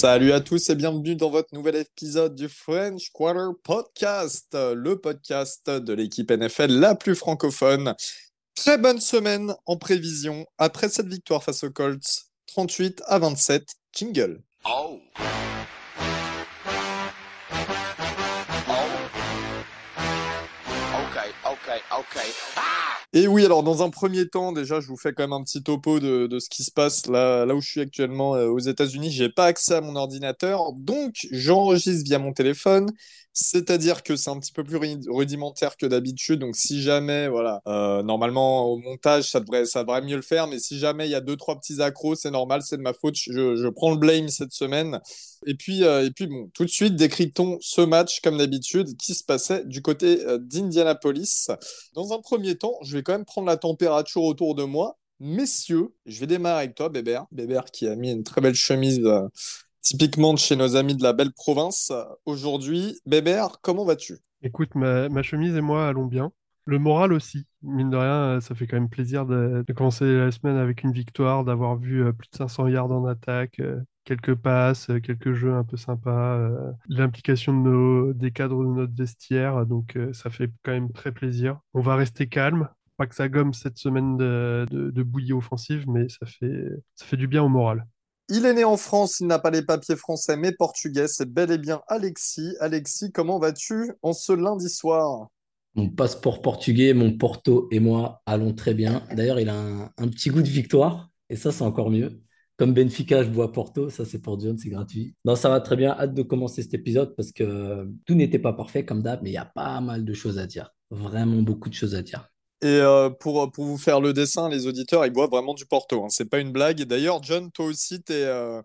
Salut à tous et bienvenue dans votre nouvel épisode du French Quarter Podcast, le podcast de l'équipe NFL la plus francophone. Très bonne semaine en prévision après cette victoire face aux Colts, 38 à 27. Jingle. Oh. Et oui, alors dans un premier temps, déjà, je vous fais quand même un petit topo de, ce qui se passe là, là où je suis actuellement euh, aux États-Unis. J'ai pas accès à mon ordinateur, donc j'enregistre via mon téléphone. C'est-à-dire que c'est un petit peu plus rudimentaire que d'habitude. Donc, si jamais, voilà, euh, normalement au montage, ça devrait, ça devrait mieux le faire. Mais si jamais il y a deux, trois petits accros, c'est normal, c'est de ma faute. Je, je, prends le blame cette semaine. Et puis, euh, et puis bon, tout de suite, décryptons ce match comme d'habitude qui se passait du côté euh, d'Indianapolis. Dans un premier temps, je vais quand même prendre la température autour de moi. Messieurs, je vais démarrer avec toi, Bébert. Bébert qui a mis une très belle chemise typiquement de chez nos amis de la belle province. Aujourd'hui, Bébert, comment vas-tu? Écoute, ma, chemise et moi allons bien. Le moral aussi, mine de rien, ça fait quand même plaisir de, commencer la semaine avec une victoire, d'avoir vu euh, plus de 500 yards en attaque, euh, quelques passes, euh, quelques jeux un peu sympas, l'implication de des cadres de notre vestiaire, donc ça fait quand même très plaisir. On va rester calme, pas que ça gomme cette semaine de, de bouillie offensive, mais ça fait, ça fait du bien au moral. Il est né en France, il n'a pas les papiers français mais portugais, c'est bel et bien Alexis. Alexis, comment vas-tu en ce lundi soir? Mon passeport portugais, mon Porto et moi allons très bien. D'ailleurs, il a un, petit goût de victoire et ça, c'est encore mieux. Comme Benfica, je bois Porto, ça c'est pour John, c'est gratuit. Non, ça va très bien, hâte de commencer cet épisode parce que tout n'était pas parfait comme d'hab, mais il y a pas mal de choses à dire. Vraiment beaucoup de choses à dire. Et euh, pour, pour vous faire le dessin, les auditeurs, ils boivent vraiment du Porto. Hein. C'est pas une blague. D'ailleurs, John, toi aussi, euh,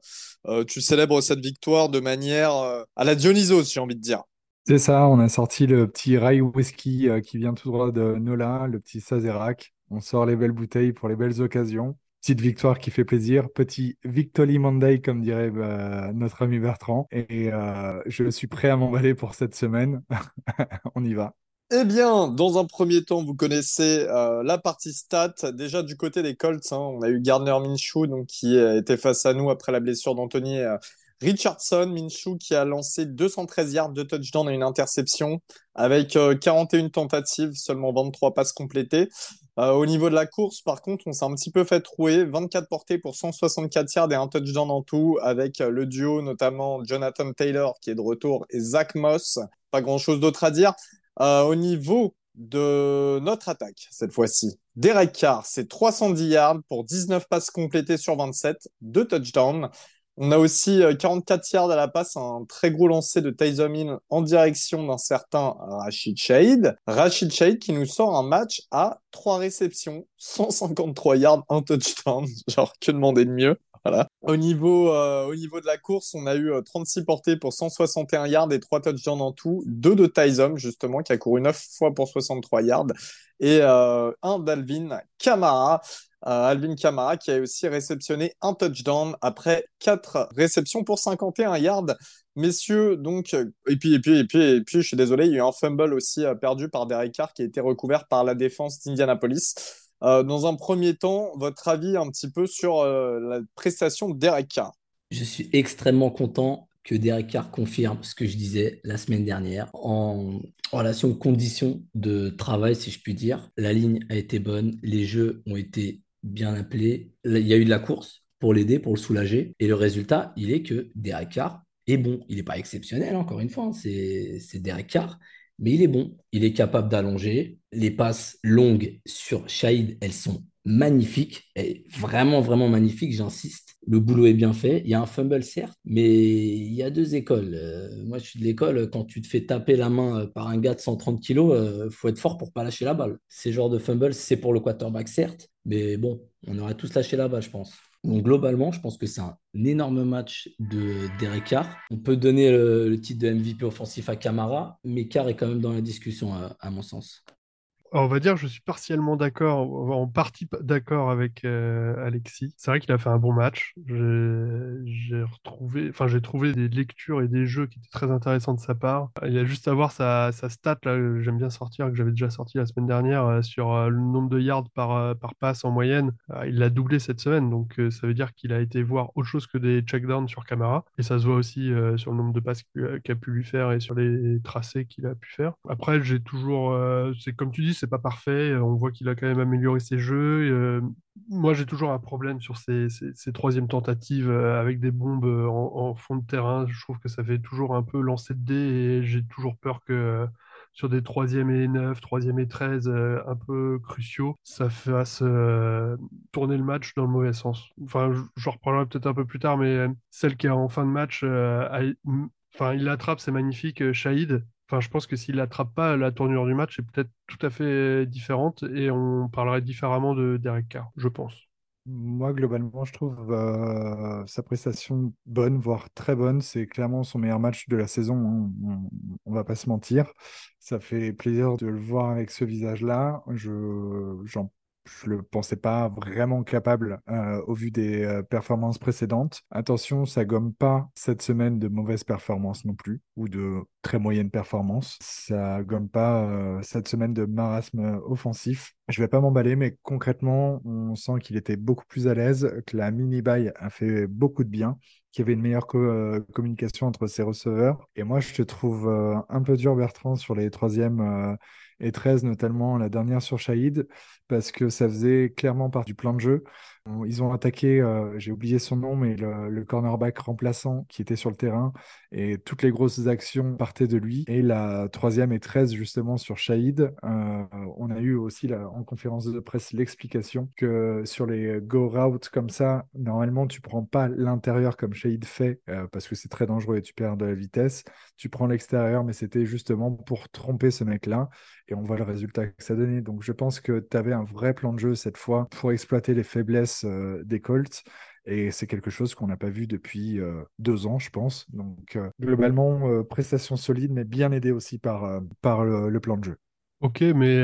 euh, tu célèbres cette victoire de manière à la Dionysos, j'ai envie de dire. C'est ça, on a sorti le petit Rye Whisky qui vient tout droit de Nola, le petit Sazerac. On sort les belles bouteilles pour les belles occasions. Petite victoire qui fait plaisir. Petit Victory Monday, comme dirait notre ami Bertrand. Et je suis prêt à m'emballer pour cette semaine. on y va. Eh bien, dans un premier temps, vous connaissez euh, la partie stat. Déjà du côté des Colts, hein, on a eu Gardner Minshew donc, qui était face à nous après la blessure d'Anthony euh, Richardson. Minshew qui a lancé 213 yards de touchdown et une interception avec 41 euh, tentatives, seulement 23 passes complétées. au niveau de la course, par contre, on s'est un petit peu fait trouer. 24 portées pour 164 yards et un touchdown en tout, avec le duo notamment Jonathan Taylor qui est de retour et Zach Moss. Pas grand-chose d'autre à dire. Euh, au niveau de notre attaque, cette fois-ci, Derek Carr, c'est 310 yards pour 19 passes complétées sur 27, 2 touchdowns. On a aussi 44 euh, yards à la passe, un très gros lancer de Tyson Hill en direction d'un certain Rachid Shade. Rachid Shade qui nous sort un match à 3 réceptions, 153 yards, un touchdown. Genre, que demander de mieux? Au niveau, euh, au niveau de la course, on a eu 36 euh, portées pour 161 yards et 3 touchdowns en tout. Deux de Tyson, justement, qui a couru 9 fois pour 63 yards. Et euh, un d'Alvin Kamara. Alvin Kamara qui a aussi réceptionné un touchdown après 4 réceptions pour 51 yards. Messieurs, donc, et puis, et puis, et puis, et puis, je suis désolé, il y a eu un fumble aussi perdu par Derek Carr qui a été recouvert par la défense d'Indianapolis. Euh, dans un premier temps, votre avis un petit peu sur euh, la prestation de Carr Je suis extrêmement content que Derek Carr confirme ce que je disais la semaine dernière en relation conditions de travail, si je puis dire. La ligne a été bonne, les jeux ont été bien appelés, il y a eu de la course pour l'aider, pour le soulager. Et le résultat, il est que Derek Carr est bon. Il n'est pas exceptionnel, encore une fois, hein. c'est Derek Carr, mais il est bon. Il est capable d'allonger. Les passes longues sur Shahid, elles sont magnifiques. Et vraiment, vraiment magnifiques, j'insiste. Le boulot est bien fait. Il y a un fumble, certes, mais il y a deux écoles. Euh, moi, je suis de l'école, quand tu te fais taper la main euh, par un gars de 130 kilos, il faut être fort pour pas lâcher la balle. Ces genres de fumble, c'est pour le quarterback, certes, mais bon, on aurait tous lâché la balle, je pense. Donc globalement, je pense que c'est un énorme match de Derek Carr. On peut donner le, titre de MVP offensif à Camara, mais Carr est quand même dans la discussion à, mon sens. On va dire je suis partiellement d'accord, en partie d'accord avec euh, Alexis. C'est vrai qu'il a fait un bon match. J'ai retrouvé, enfin, j'ai trouvé des lectures et des jeux qui étaient très intéressants de sa part. Il y a juste à voir sa, stat, là, j'aime bien sortir, que j'avais déjà sorti la semaine dernière, euh, sur euh, le nombre de yards par, par passe en moyenne. il l'a doublé cette semaine, donc ça veut dire qu'il a été voir autre chose que des checkdowns sur Camara. Et ça se voit aussi sur le nombre de passes qu'il a pu lui faire et sur les tracés qu'il a pu faire. Après, j'ai toujours, c'est comme tu dis, c'est pas parfait. On voit qu'il a quand même amélioré ses jeux. Euh, moi, j'ai toujours un problème sur ces, troisièmes tentatives euh, avec des bombes euh, en, fond de terrain. Je trouve que ça fait toujours un peu lancer de dés et j'ai toujours peur que sur des troisième et 9, troisième et 13 un peu cruciaux, ça fasse tourner le match dans le mauvais sens. Enfin, je reprendrai peut-être un peu plus tard, mais celle qui est en fin de match, enfin, il l'attrape, c'est magnifique, Shahid. Enfin, je pense que s'il n'attrape pas, la tournure du match est peut-être tout à fait différente et on parlerait différemment de Derek Carr, je pense. Moi, globalement, je trouve euh, sa prestation bonne, voire très bonne. C'est clairement son meilleur match de la saison. Hein. On, ne va pas se mentir. Ça fait plaisir de le voir avec ce visage-là. Je, j'en je le pensais pas vraiment capable euh, au vu des euh, performances précédentes. Attention, ça gomme pas cette semaine de mauvaises performances non plus, ou de très moyennes performances. Ça gomme pas euh, cette semaine de marasme offensif. Je vais pas m'emballer, mais concrètement, on sent qu'il était beaucoup plus à l'aise, que la mini-buy a fait beaucoup de bien, qu'il y avait une meilleure communication entre ses receveurs. Et moi, je te trouve un peu dur, Bertrand, sur les troisièmes et 13, notamment la dernière sur Shahid, parce que ça faisait clairement part du plan de jeu. Ils ont attaqué, euh, j'ai oublié son nom, mais le, cornerback remplaçant qui était sur le terrain, et toutes les grosses actions partaient de lui. Et la troisième et 13, justement, sur Shahid, euh, on a eu aussi en conférence de presse l'explication que sur les go routes comme ça, normalement, tu prends pas l'intérieur comme Shahid fait, euh, parce que c'est très dangereux et tu perds de la vitesse. Tu prends l'extérieur, mais c'était justement pour tromper ce mec-là. Et on voit le résultat que ça donnait. Donc je pense que tu avais un vrai plan de jeu cette fois pour exploiter les faiblesses euh, des Colts. Et c'est quelque chose qu'on n'a pas vu depuis euh, deux ans, je pense. Donc, euh, globalement, prestation solide, mais bien aidé aussi par, par le, plan de jeu. Ok, mais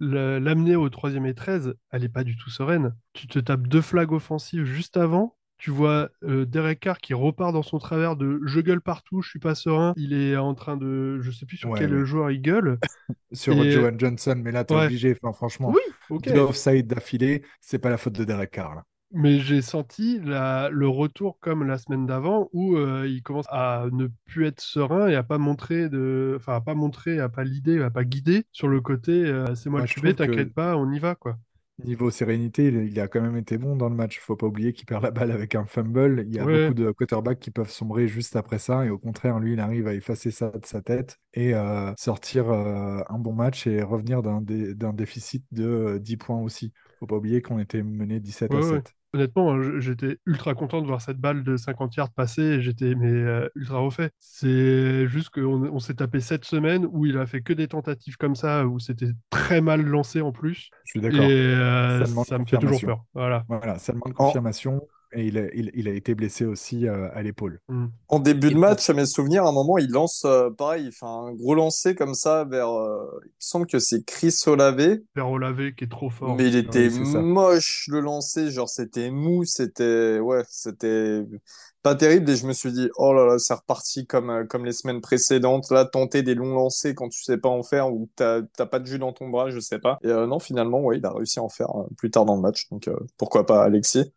l'amener au troisième et 13, elle n'est pas du tout sereine. Tu te tapes deux flags offensives juste avant. Tu vois Derek Carr qui repart dans son travers de je gueule partout, je suis pas serein. Il est en train de. Je sais plus sur quel joueur il gueule. sur Johan Johnson, mais là, t'es obligé. Enfin, franchement, oui, ok. offside d'affilée, c'est pas la faute de Derek Carr. Là. Mais j'ai senti le retour comme la semaine d'avant où euh, il commence à ne plus être serein et à pas montrer de, enfin à pas montrer, à pas l'idée, à pas guider sur le côté. Euh, c'est moi le QB, t'inquiète pas, on y va quoi. Niveau sérénité, il, a quand même été bon dans le match. Faut pas oublier qu'il perd la balle avec un fumble. Il y a beaucoup de quarterbacks qui peuvent sombrer juste après ça. Et au contraire, lui, il arrive à effacer ça de sa tête et euh, sortir un bon match et revenir d'un déficit de 10 points aussi. Faut pas oublier qu'on était mené 17 à 7 honnêtement, hein, j'étais ultra content de voir cette balle de 50 yards passer et j'étais mais, euh, ultra refait. C'est juste qu'on on, s'est tapé cette semaine où il a fait que des tentatives comme ça, où c'était très mal lancé en plus. Je suis d'accord. Et euh, ça, me fait toujours peur. Voilà. voilà ça demande confirmation. Et il a, il, a, été blessé aussi euh, à l'épaule. Mm. En début de match, à mes souvenirs, à un moment, il lance, pareil, il fait un gros lancer comme ça vers. il semble que c'est Chris Olavé. Vers Olavé qui est trop fort. Mais il était moche le lancer, genre c'était mou, c'était. Ouais, c'était pas terrible. Et je me suis dit, oh là là, c'est reparti comme, comme les semaines précédentes. Là, tenter des longs lancers quand tu sais pas en faire ou t'as pas de jus dans ton bras, je sais pas. Et non, finalement, ouais, il a réussi à en faire plus tard dans le match. Donc pourquoi pas Alexis?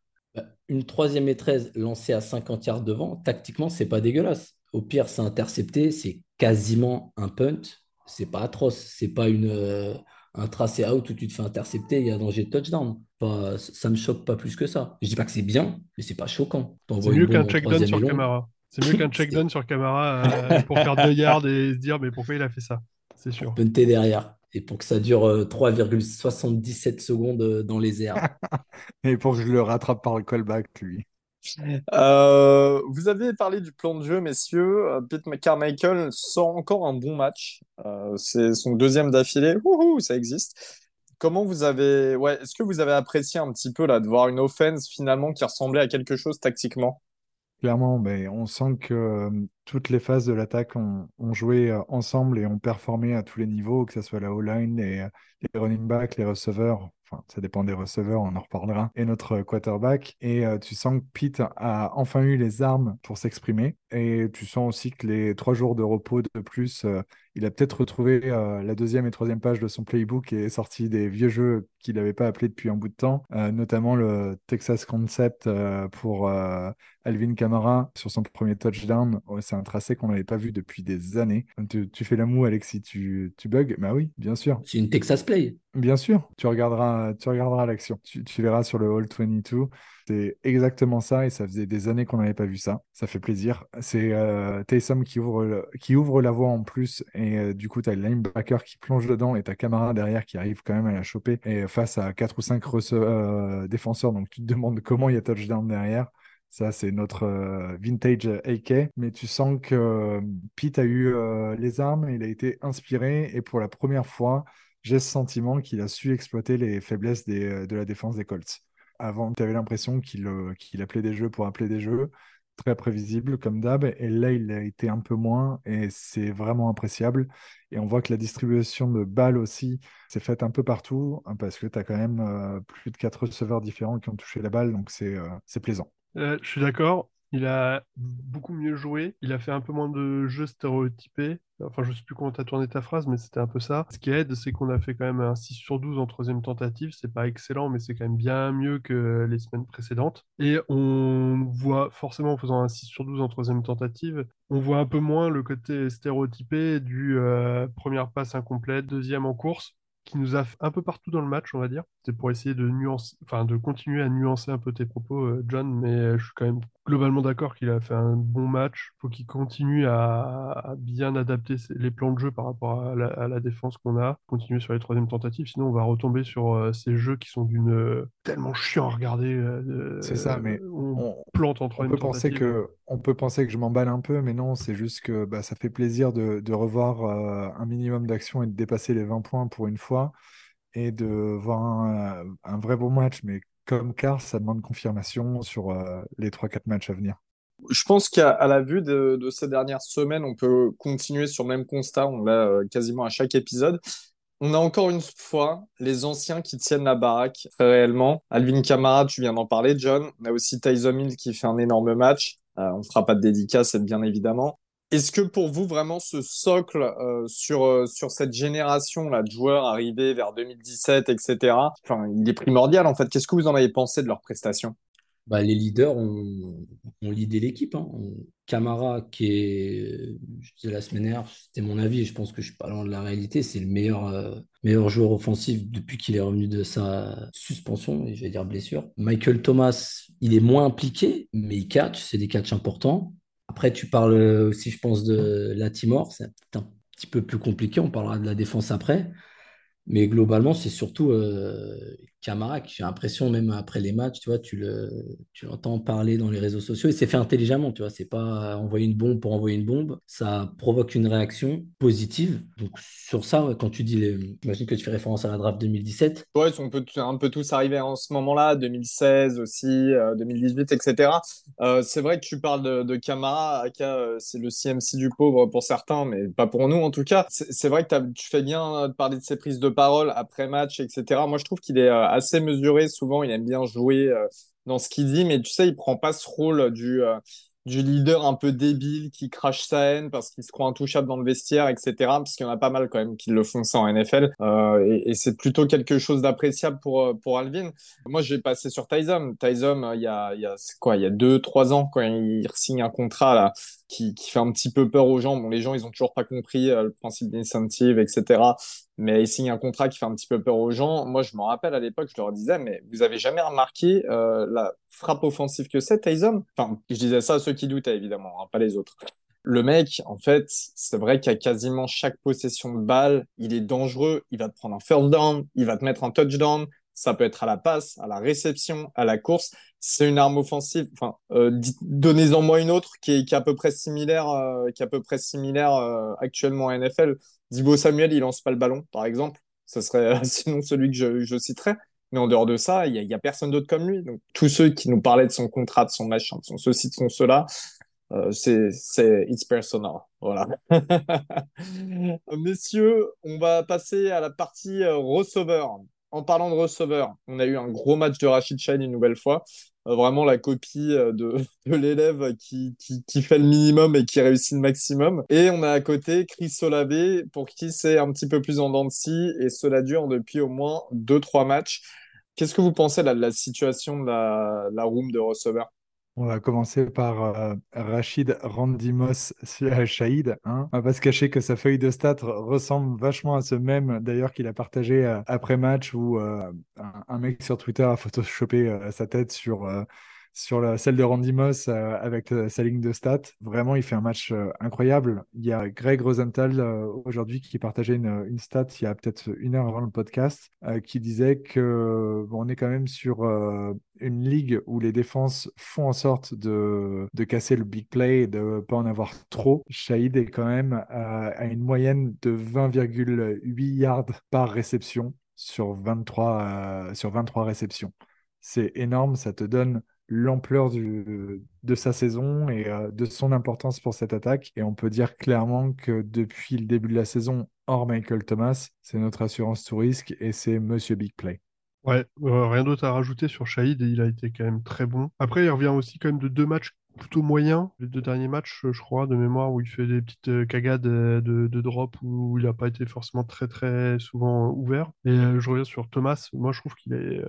Une troisième et 13 lancée à 50 yards devant, tactiquement, c'est pas dégueulasse. Au pire, c'est intercepté, c'est quasiment un punt. C'est pas atroce. C'est pas une, euh, un tracé out où tu te fais intercepter, il y a danger de touchdown. Enfin, ça me choque pas plus que ça. Je dis pas que c'est bien, mais c'est pas choquant. C'est mieux qu'un check down sur Camara. C'est mieux qu'un check down sur Camara euh, pour faire deux yards et se dire mais pourquoi il a fait ça? C'est sûr. Punter derrière et pour que ça dure 3,77 euh, secondes euh, dans les airs. et pour que je le rattrape par le callback, lui. Euh, vous avez parlé du plan de jeu, messieurs. Pete Carmichael sort encore un bon match. c'est son deuxième d'affilée. Ça existe. Comment vous avez, ouais, est-ce que vous avez apprécié un petit peu là de voir une offense finalement qui ressemblait à quelque chose tactiquement? Clairement, on sent que toutes les phases de l'attaque ont, joué ensemble et ont performé à tous les niveaux, que ce soit la O-line, les, les running backs, les receveurs. Enfin, ça dépend des receveurs, on en reparlera. Et notre quarterback. Et tu sens que Pete a enfin eu les armes pour s'exprimer. Et tu sens aussi que les trois jours de repos de plus, il a peut-être retrouvé la deuxième et troisième page de son playbook et est sorti des vieux jeux qu'il n'avait pas appelés depuis un bout de temps, notamment le Texas Concept pour Alvin Kamara sur son premier touchdown. c'est un tracé qu'on n'avait pas vu depuis des années. Tu, fais la moue, Alexis, tu, tu bugs Bah oui, bien sûr. C'est une Texas Play. Bien sûr, tu regarderas, tu regarderas l'action. Tu, verras sur le Hall 22. C'est exactement ça et ça faisait des années qu'on n'avait pas vu ça. Ça fait plaisir. C'est euh, Taysom qui ouvre, la voie en plus et euh, du coup, tu as le linebacker qui plonge dedans et ta camarade derrière qui arrive quand même à la choper et face à 4 ou 5 euh, défenseurs. Donc, tu te demandes comment il y a touchdown derrière. Ça, c'est notre euh, vintage AK. Mais tu sens que Pete a eu les armes, il a été inspiré. Et pour la première fois, j'ai ce sentiment qu'il a su exploiter les faiblesses de la défense des Colts. Avant, tu avais l'impression qu'il appelait des jeux pour appeler des jeux. Très prévisible comme d'hab. Et là, il a été un peu moins. Et c'est vraiment appréciable. Et on voit que la distribution de balles aussi s'est faite un peu partout. Hein, parce que tu as quand même plus de quatre receveurs différents qui ont touché la balle. Donc c'est plaisant. Euh, je suis d'accord. Il a beaucoup mieux joué. Il a fait un peu moins de jeux stéréotypés. Enfin, je sais plus comment tu as tourné ta phrase, mais c'était un peu ça. Ce qui aide, c'est qu'on a fait quand même un 6 sur 12 en troisième tentative. C'est pas excellent, mais c'est quand même bien mieux que les semaines précédentes. Et on voit, forcément, en faisant un 6 sur 12 en troisième tentative, on voit un peu moins le côté stéréotypé du euh, première passe incomplète, deuxième en course qui nous a un peu partout dans le match, on va dire. C'est pour essayer de nuancer, enfin de continuer à nuancer un peu tes propos, euh, John, mais euh, je suis quand même globalement d'accord qu'il a fait un bon match. Il faut qu'il continue à, bien adapter les plans de jeu par rapport à la, défense qu'on a, continuer sur les troisièmes tentatives, sinon on va retomber sur euh, ces jeux qui sont d'une tellement chiant à regarder. c'est ça, mais on, plante en troisième on peut penser que On peut penser que je m'emballe un peu, mais non, c'est juste que bah, ça fait plaisir de, de revoir un minimum d'action et de dépasser les 20 points pour une fois et de voir un, vrai beau match. Mais comme car, ça demande confirmation sur euh, les 3-4 matchs à venir. Je pense qu'à la vue de, ces dernières semaines, on peut continuer sur le même constat. On l'a euh, quasiment à chaque épisode. On a encore une fois les anciens qui tiennent la baraque, réellement. Alvin Kamara, tu viens d'en parler, John. On a aussi Tyson Hill qui fait un énorme match. Euh, on ne fera pas de dédicace, bien évidemment. Est-ce que pour vous, vraiment, ce socle euh, sur, euh, sur cette génération là, de joueurs arrivés vers 2017, etc., il est primordial en fait Qu'est-ce que vous en avez pensé de leurs prestations bah, Les leaders ont, ont leadé l'équipe. Hein. Camara, qui est, je disais la semaine dernière, c'était mon avis, et je pense que je suis pas loin de la réalité, c'est le meilleur, euh, meilleur joueur offensif depuis qu'il est revenu de sa suspension, et je vais dire blessure. Michael Thomas, il est moins impliqué, mais il catch, c'est des catchs importants. Après, tu parles aussi, je pense, de la Timor. C'est un petit peu plus compliqué. On parlera de la défense après. Mais globalement, c'est surtout euh, Camara qui j'ai l'impression, même après les matchs, tu vois, tu le, tu l'entends parler dans les réseaux sociaux et c'est fait intelligemment, tu vois. C'est pas envoyer une bombe pour envoyer une bombe. Ça provoque une réaction positive. Donc, sur ça, quand tu dis, les... j'imagine que tu fais référence à la draft 2017. Ouais, on peut un peu tous arriver en ce moment-là, 2016 aussi, 2018, etc. Euh, c'est vrai que tu parles de, Camara. Euh, c'est le CMC du pauvre pour certains, mais pas pour nous en tout cas. C'est vrai que tu fais bien de parler de ses prises de parole après match, etc. Moi, je trouve qu'il est euh, assez mesuré. Souvent, il aime bien jouer euh, dans ce qu'il dit, mais tu sais, il prend pas ce rôle du, euh, du leader un peu débile qui crache sa haine parce qu'il se croit intouchable dans le vestiaire, etc. Parce qu'il y en a pas mal quand même qui le font ça en NFL. et, c'est plutôt quelque chose d'appréciable pour, pour Alvin. Moi, j'ai passé sur Tyson. Tyson, il y a, il y a quoi, il y a deux, trois ans, quand il signe un contrat qui, qui fait un petit peu peur aux gens. Bon, les gens, ils ont toujours pas compris le principe d'incentive, etc mais il signe un contrat qui fait un petit peu peur aux gens. Moi, je me rappelle à l'époque, je leur disais, mais vous avez jamais remarqué euh, la frappe offensive que c'est, Tyson? Enfin, je disais ça à ceux qui doutaient, évidemment, hein, pas les autres. Le mec, en fait, c'est vrai qu'à quasiment chaque possession de balle, il est dangereux. Il va te prendre un first down, il va te mettre un touchdown. Ça peut être à la passe, à la réception, à la course. C'est une arme offensive. Enfin, euh, donnez-en moi une autre qui est, qui est à peu près similaire, euh, qui est à peu près similaire euh, actuellement à NFL. Dibo Samuel, il lance pas le ballon, par exemple. Ce serait sinon celui que je, je citerais. Mais en dehors de ça, il n'y a, a, personne d'autre comme lui. Donc, tous ceux qui nous parlaient de son contrat, de son machin, de son ceci, de son cela, euh, c'est, c'est it's personal. Voilà. Messieurs, on va passer à la partie euh, receveur. En parlant de receveur, on a eu un gros match de Rachid Shine une nouvelle fois. Euh, vraiment la copie de, de l'élève qui, qui, qui, fait le minimum et qui réussit le maximum. Et on a à côté Chris Olave, pour qui c'est un petit peu plus en dents de scie, et cela dure depuis au moins 2-3 matchs. Qu'est-ce que vous pensez de la situation de la, la room de receveur on va commencer par euh, Rachid Randimos Shahid. Hein. On va pas se cacher que sa feuille de stats ressemble vachement à ce même, d'ailleurs, qu'il a partagé euh, après match où euh, un, mec sur Twitter a photoshopé sa tête sur sur celle de Randy Moss euh, avec euh, sa ligne de stats. Vraiment, il fait un match euh, incroyable. Il y a Greg Rosenthal aujourd'hui qui partageait une, stat il y a peut-être une heure avant le podcast qui disait que on est quand même sur une ligue où les défenses font en sorte de, de casser le big play et de ne pas en avoir trop. Shahid est quand même à une moyenne de 20,8 yards par réception sur 23, sur 23 réceptions. C'est énorme, ça te donne l'ampleur de sa saison et euh, de son importance pour cette attaque. Et on peut dire clairement que depuis le début de la saison, hors Michael Thomas, c'est notre assurance tout risque et c'est Monsieur Big Play. Ouais, euh, rien d'autre à rajouter sur Shahid, il a été quand même très bon. Après, il revient aussi quand même de deux matchs plutôt moyens, les deux derniers matchs, je crois, de mémoire, où il fait des petites euh, cagades de, de drop, où il n'a pas été forcément très très souvent ouvert. Et je reviens sur Thomas, moi je trouve qu'il est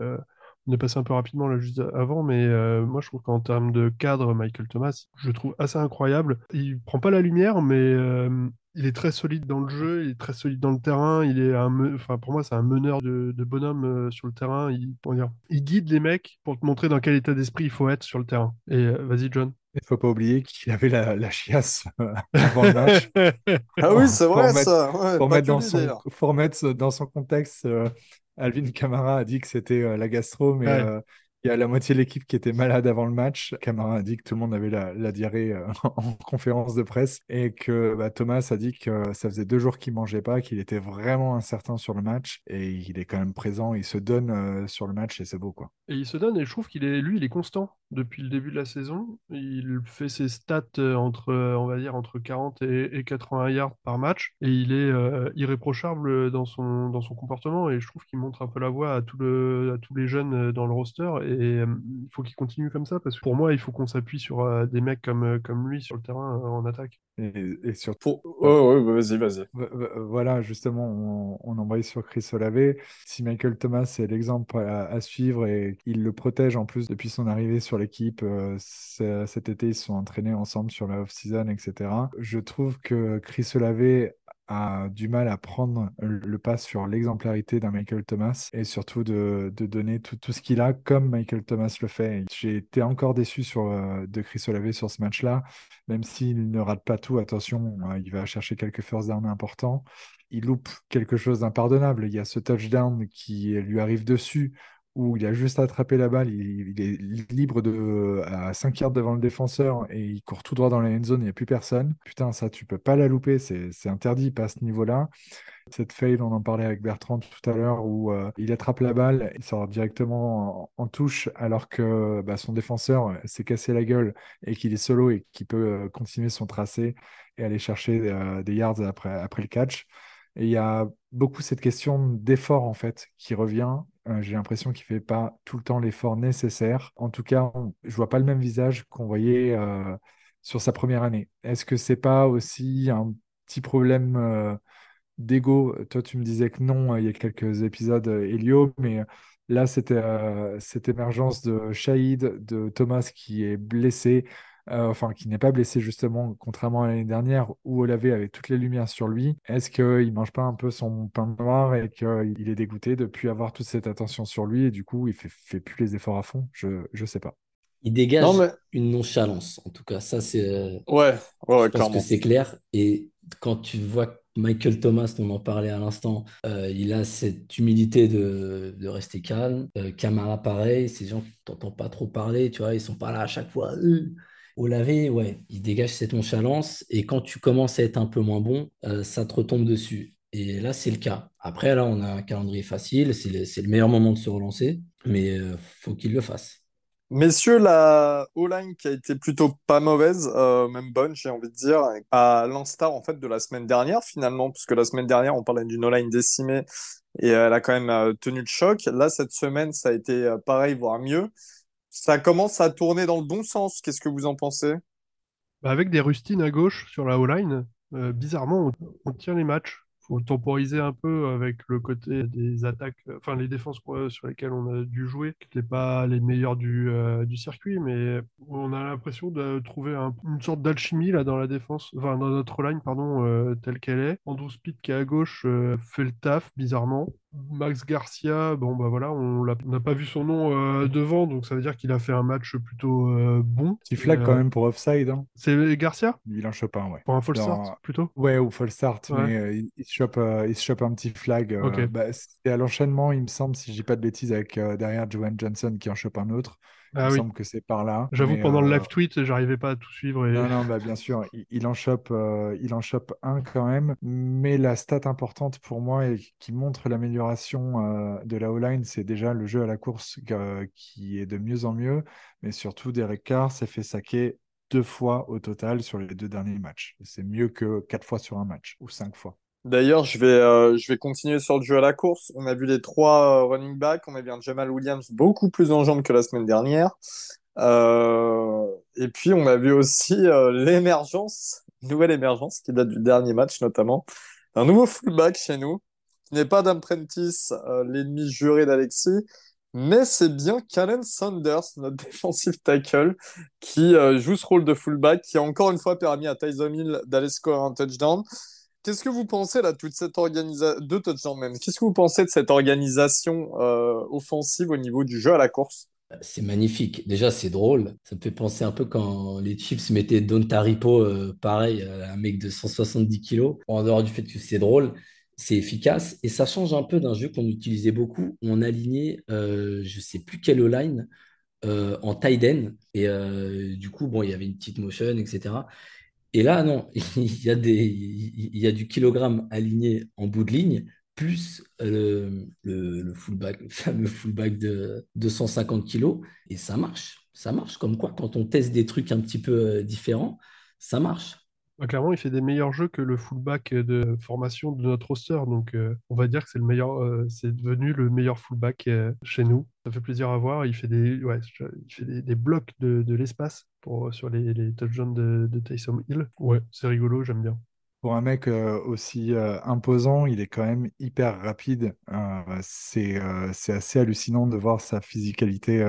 on est passé un peu rapidement là juste avant, mais euh, moi je trouve qu'en termes de cadre, Michael Thomas, je le trouve assez incroyable. Il prend pas la lumière, mais euh, il est très solide dans le jeu, il est très solide dans le terrain. Il est un, enfin pour moi c'est un meneur de, bonhomme euh, sur le terrain. Il, dire, il guide les mecs pour te montrer dans quel état d'esprit il faut être sur le terrain. Et vas-y John. Il faut pas oublier qu'il avait la, chiasse avant le match. ah oui, c'est vrai ça. pour, mettre dans son, faut remettre dans son contexte. Alvin Kamara a dit que c'était euh, la gastro, mais euh, il y a la moitié de l'équipe qui était malade avant le match. Kamara a dit que tout le monde avait la, diarrhée euh, en conférence de presse et que bah, Thomas a dit que ça faisait deux jours qu'il mangeait pas, qu'il était vraiment incertain sur le match et il est quand même présent, il se donne sur le match et c'est beau quoi. Et il se donne et je trouve qu'il est lui, il est constant depuis le début de la saison. Il fait ses stats euh, entre, euh, on va dire, entre 40 et, 80 yards par match. Et il est euh, irréprochable dans son, dans son comportement. Et je trouve qu'il montre un peu la voie à, tous les jeunes dans le roster. Il faut qu'il continue comme ça. Parce que pour moi, il faut qu'on s'appuie sur des mecs comme, comme lui sur le terrain en attaque. Et, surtout. Oh, vas-y, vas-y. Voilà, justement, on, on envoie sur Chris Olave. Si Michael Thomas est l'exemple à, suivre et il le protège en plus depuis son arrivée sur l'équipe, euh, cet été, ils se sont entraînés ensemble sur la off-season, etc. Je trouve que Chris Olave a du mal à prendre le pas sur l'exemplarité d'un Michael Thomas et surtout de, donner tout, ce qu'il a comme Michael Thomas le fait. J'ai été encore déçu sur, euh, de Chris Olave sur ce match-là, même s'il ne rate pas tout, attention, euh, il va chercher quelques first downs importants. Il loupe quelque chose d'impardonnable. Il y a ce touchdown qui lui arrive dessus où il a juste attrapé la balle, il, est libre de, à 5 yards devant le défenseur et il court tout droit dans la end zone, il n'y a plus personne. Putain, ça, tu peux pas la louper, c'est interdit, pas à ce niveau-là. Cette fade, on en parlait avec Bertrand tout à l'heure, où euh, il attrape la balle, il sort directement en, touche, alors que bah, son défenseur s'est cassé la gueule et qu'il est solo et qu'il peut euh, continuer son tracé et aller chercher euh, des yards après, après le catch. Et il y a beaucoup cette question d'effort, en fait, qui revient euh, j'ai l'impression qu'il ne fait pas tout le temps l'effort nécessaire. En tout cas, je ne vois pas le même visage qu'on voyait euh, sur sa première année. Est-ce que c'est pas aussi un petit problème euh, d'ego? Toi, tu me disais que non, il y a quelques épisodes, Elio, mais là, c'était cette émergence de Shahid, de Thomas qui est blessé. Euh, enfin qui n'est pas blessé justement, contrairement à l'année dernière où Olavé avait toutes les lumières sur lui. Est-ce qu'il mange pas un peu son pain noir et qu'il est dégoûté de plus avoir toute cette attention sur lui et du coup il fait, fait plus les efforts à fond? Je je sais pas. Il dégage une nonchalance, en tout cas. Ça, c'est. Euh, ouais, ouais, je pense que c'est clair. Et quand tu vois Michael Thomas, on en parlait à l'instant, euh, il a cette humilité de, de rester calme. Camara, pareil, ces gens qui t'entends pas trop parler, tu vois, ils sont pas là à chaque fois. Au laver, ouais, il dégage cette nonchalance et quand tu commences à être un peu moins bon, euh, ça te retombe dessus. Et là, c'est le cas. Après, là, on a un calendrier facile, c'est le, meilleur moment de se relancer, mais il faut qu'il le fasse. Messieurs, la O-line qui a été plutôt pas mauvaise, euh, même bonne, j'ai envie de dire, à l'instar en fait de la semaine dernière finalement, puisque la semaine dernière on parlait d'une O-line décimée et elle a quand même euh, tenu le choc. Là, cette semaine, ça a été euh, pareil, voire mieux. Ça commence à tourner dans le bon sens. Qu'est-ce que vous en pensez? Bah, avec des rustines à gauche sur la O-line, euh, bizarrement, on, tient les matchs. Faut temporiser un peu avec le côté des attaques, euh, enfin les défenses qu'on- sur lesquelles on a dû jouer, qui n'étaient pas les meilleures du, euh, circuit, mais on a l'impression de trouver un- une sorte d'alchimie là dans la défense, enfin dans notre line, pardon, euh, telle qu'elle est. Andrew Speed qui est à gauche euh, fait le taf, bizarrement. Max Garcia, bon bah voilà, on n'a pas vu son nom euh, devant, donc ça veut dire qu'il a fait un match plutôt euh, bon. Petit flag quand euh, même pour offside. Hein. c'est Garcia? Vilain Chopin, ouais. Pour un false Dans- start, plutôt? Ouais, ou false start, Ouais. mais il, il se chope, il chope un petit flag. euh, Ok. bah, c'est à l'enchaînement, il me semble, si je dis pas de bêtises, avec derrière Joan Johnson qui en chope un autre. Il Ah me oui. semble que c'est par là. J'avoue, pendant le euh, live tweet, j'arrivais pas à tout suivre et Non, non, bah, bien sûr, il, il en chope, euh, il en chope un quand même. Mais la stat importante pour moi et qui montre l'amélioration euh, de la O-line, c'est déjà le jeu à la course qui est de mieux en mieux. Mais surtout, Derek Carr s'est fait saquer deux fois au total sur les deux derniers matchs. C'est mieux que quatre fois sur un match ou cinq fois. D'ailleurs, je vais, euh, je vais continuer sur le jeu à la course. On a vu les trois euh, running backs. On a vu un Jamal Williams beaucoup plus en jambes que la semaine dernière. Euh, et puis, on a vu aussi l'émergence, nouvelle émergence qui date du dernier match notamment. Un nouveau fullback chez nous, qui n'est pas d'apprentice, euh, l'ennemi juré d'Alexis, mais c'est bien Callen Saunders, notre defensive tackle, qui joue ce rôle de fullback, qui a encore une fois permis à Tyson Hill d'aller scorer un touchdown. Qu'est-ce que vous pensez là, toute cette organisation, qu'est-ce que vous pensez de cette organisation euh, offensive au niveau du jeu à la course? C'est magnifique. Déjà, c'est drôle. Ça me fait penser un peu quand les Chiefs mettaient Don Taripo, euh, pareil, euh, un mec de 170 kilos. En dehors du fait que c'est drôle, c'est efficace. Et ça change un peu d'un jeu qu'on utilisait beaucoup. On alignait, euh, je sais plus quelle line en tight end. Et du coup, bon, il y avait une petite motion, etc. Et là, non, il y a du kilogramme aligné en bout de ligne, plus le, le, fullback, fameux fullback de 250 kilos, et ça marche. Ça marche. Comme quoi, quand on teste des trucs un petit peu euh, différents, ça marche. Bah, clairement, il fait des meilleurs jeux que le fullback de formation de notre roster. Donc, euh, on va dire que c'est euh, devenu le meilleur fullback euh, chez nous. Ça fait plaisir à voir. Il fait des, blocs de, l'espace pour, sur les, les touchdowns de, de Taysom Hill. Ouais, c'est rigolo, j'aime bien. Pour un mec aussi imposant, il est quand même hyper rapide. Euh, c'est assez hallucinant de voir sa physicalité.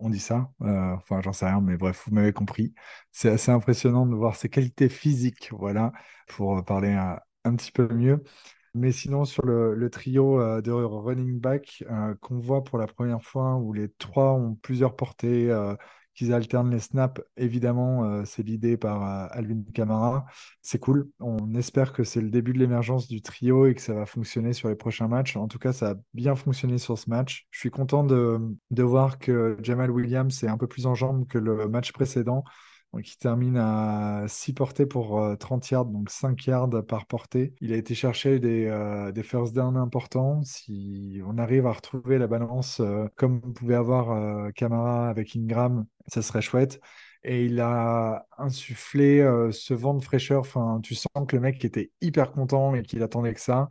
on, dit ça, enfin j'en sais rien, mais bref, vous m'avez compris. C'est assez impressionnant de voir ses qualités physiques, voilà, pour parler un, petit peu mieux. Mais sinon, sur le, trio de running back qu'on voit pour la première fois, où les trois ont plusieurs portées, qu'ils alternent les snaps, évidemment, euh, c'est l'idée par euh, Alvin Kamara. C'est cool. On espère que c'est le début de l'émergence du trio et que ça va fonctionner sur les prochains matchs. En tout cas, ça a bien fonctionné sur ce match. Je suis content de, de voir que Jamal Williams est un peu plus en jambes que le match précédent. Il termine à 6 portées pour euh, 30 yards, donc 5 yards par portée. Il a été chercher des, euh, des first down importants. Si on arrive à retrouver la balance euh, comme vous pouvez avoir euh, Camara avec Ingram, ça serait chouette. Et il a insufflé euh, ce vent de fraîcheur. Enfin, tu sens que le mec était hyper content et qu'il attendait que ça.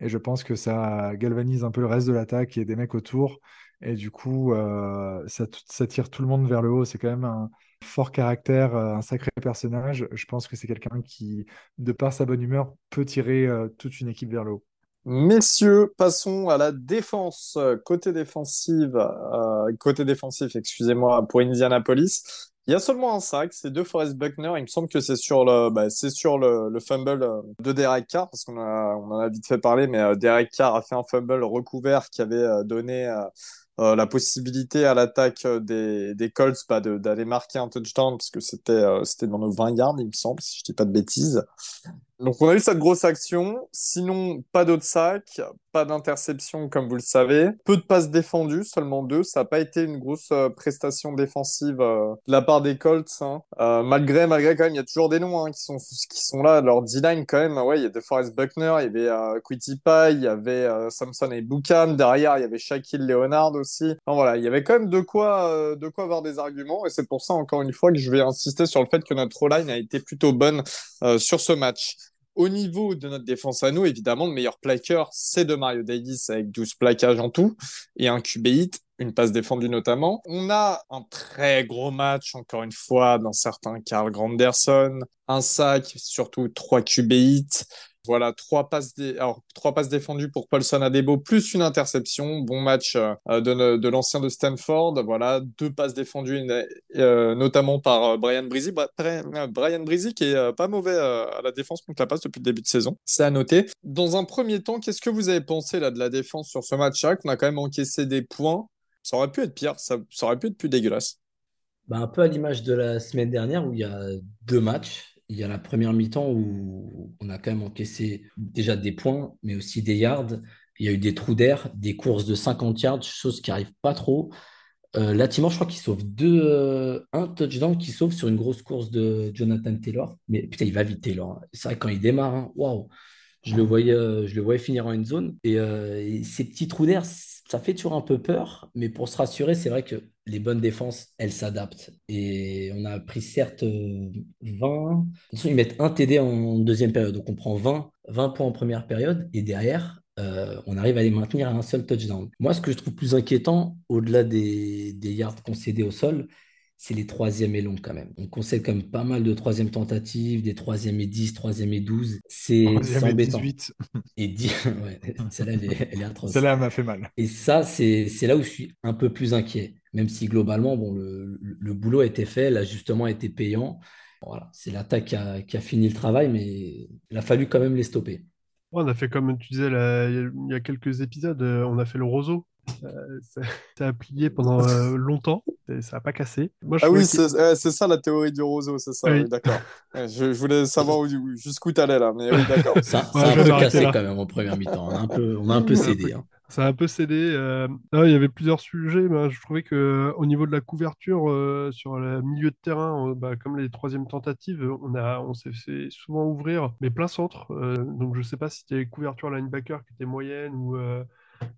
Et je pense que ça galvanise un peu le reste de l'attaque et des mecs autour. Et du coup, euh, ça, tire tout le monde vers le haut. C'est quand même un fort caractère, euh, un sacré personnage. Je pense que c'est quelqu'un qui, de par sa bonne humeur, peut tirer toute une équipe vers le haut. Messieurs, passons à la défense. Côté défensive, euh, côté défensif, excusez-moi, pour Indianapolis. Il y a seulement un sac, c'est deux Forrest Buckner. Il me semble que c'est sur le, bah, c'est sur le, le fumble euh, de Derek Carr, parce qu'on a, on en a vite fait parler, mais euh, Derek Carr a fait un fumble recouvert qui avait euh, donné euh, euh, la possibilité à l'attaque des, Colts bah, d'aller marquer un touchdown, parce que c'était euh, c'était dans nos 20 yards, il me semble, si je dis pas de bêtises. Donc on a eu cette grosse action, sinon pas d'autres sacs, pas d'interception comme vous le savez, peu de passes défendues, seulement deux, ça n'a pas été une grosse euh, prestation défensive euh, de la part des Colts, hein. Euh, malgré, malgré quand même, il y a toujours des noms hein, qui, sont, qui sont là, leur D-line quand même, ouais, il y a DeForest Buckner, il y avait Quitty Pie, il y avait Samson et Boukham, derrière il y avait Shaquille Leonard aussi, enfin, voilà, il y avait quand même de quoi, de quoi avoir des arguments, et c'est pour ça encore une fois que je vais insister sur le fait que notre O-line a été plutôt bonne sur ce match. Au niveau de notre défense à nous, évidemment, le meilleur plaqueur, c'est de Mario Davis avec 12 plaquages en tout et un QB hit, une passe défendue notamment. On a un très gros match, encore une fois, dans certains Carl Granderson, un sac, surtout trois QB hits. Voilà, trois passes. Alors, trois passes défendues pour Paulson Adebo, plus une interception. Bon match euh, de, l'ancien de Stanford. Voilà, deux passes défendues, euh, notamment par euh, Brian Breezy. Brian Breezy qui est pas mauvais à la défense contre la passe depuis le début de saison. C'est à noter. Dans un premier temps, qu'est-ce que vous avez pensé là de la défense sur ce match-là On a quand même encaissé des points? Ça aurait pu être pire, ça, ça aurait pu être plus dégueulasse. Bah, un peu à l'image de la semaine dernière où il y a deux matchs il y a la première mi-temps où on a quand même encaissé déjà des points, mais aussi des yards. Il y a eu des trous d'air, des courses de 50 yards, chose qui n'arrive pas trop. Euh, je crois qu'il sauve deux, euh, un touchdown qui sauve sur une grosse course de Jonathan Taylor. Mais putain, il va vite, Taylor. C'est vrai, quand il démarre, hein, waouh, je le voyais, euh, je le voyais finir en end zone. Et, euh, ces petits trous d'air, ça fait toujours un peu peur, mais pour se rassurer, c'est vrai que les bonnes défenses, elles s'adaptent. Et on a pris certes 20. De toute façon, ils mettent un TD en deuxième période. Donc on prend 20, 20 points en première période. Et derrière, euh, on arrive à les maintenir à un seul touchdown. Moi, ce que je trouve plus inquiétant, au-delà des, des yards concédés au sol, c'est les troisièmes et longs quand même. On concède quand même pas mal de troisième tentatives, des troisièmes et 10, troisième et 12. C'est embêtant. 18. Et 10, ouais, celle-là, elle, est, elle est atroce. Celle-là m'a fait mal. Et ça, c'est là où je suis un peu plus inquiet. Même si globalement, bon, le, le boulot a été fait, l'ajustement a été payant. Voilà, c'est l'attaque qui a, qui a, fini le travail, mais il a fallu quand même les stopper. on a fait comme tu disais là, il y a quelques épisodes, euh, on a fait le roseau. Euh, ça, ça, a plié pendant euh, longtemps, et ça n'a pas cassé. Moi, ah oui, c'est ça la théorie du roseau, c'est ça, oui. oui d'accord. je, je, voulais savoir jusqu'où tu allais là, mais oui, d'accord. ça, ça ouais, a un peu cassé là. quand même en première mi-temps. On a un peu, on a un peu cédé. Hein. Ça a un peu cédé. Euh... Non, il y avait plusieurs sujets, mais je trouvais que au niveau de la couverture euh, sur le milieu de terrain, bah, comme les troisièmes tentatives, on a, on s'est fait souvent ouvrir, mais plein centre. Euh, donc je sais pas si c'était les couvertures linebacker qui étaient moyennes ou euh,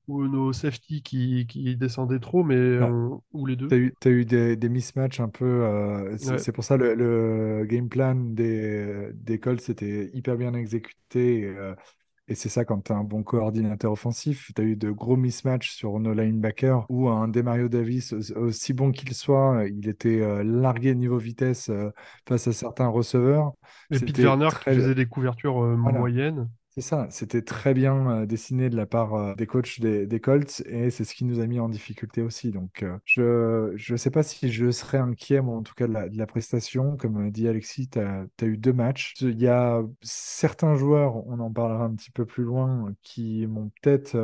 ou nos safety qui, qui descendaient trop, mais on, ou les deux. Tu as eu, as eu des, des mismatchs un peu. Euh, c'est ouais. pour ça le, le game plan des, des Colts c'était hyper bien exécuté. Et, euh, et c'est ça quand tu as un bon coordinateur offensif. Tu as eu de gros mismatchs sur nos linebackers où un Demario Davis, aussi bon qu'il soit, il était euh, largué niveau vitesse face à certains receveurs. Et Pete Werner très... qui faisait des couvertures voilà. moyennes. C'est ça, c'était très bien euh, dessiné de la part euh, des coachs des, Colts et c'est ce qui nous a mis en difficulté aussi. Donc, euh, je ne sais pas si je serais inquiet, moi, en tout cas, de la, de la prestation. Comme dit Alexis, tu as, as, eu deux matchs. Il y a certains joueurs, on en parlera un petit peu plus loin, qui m'ont peut-être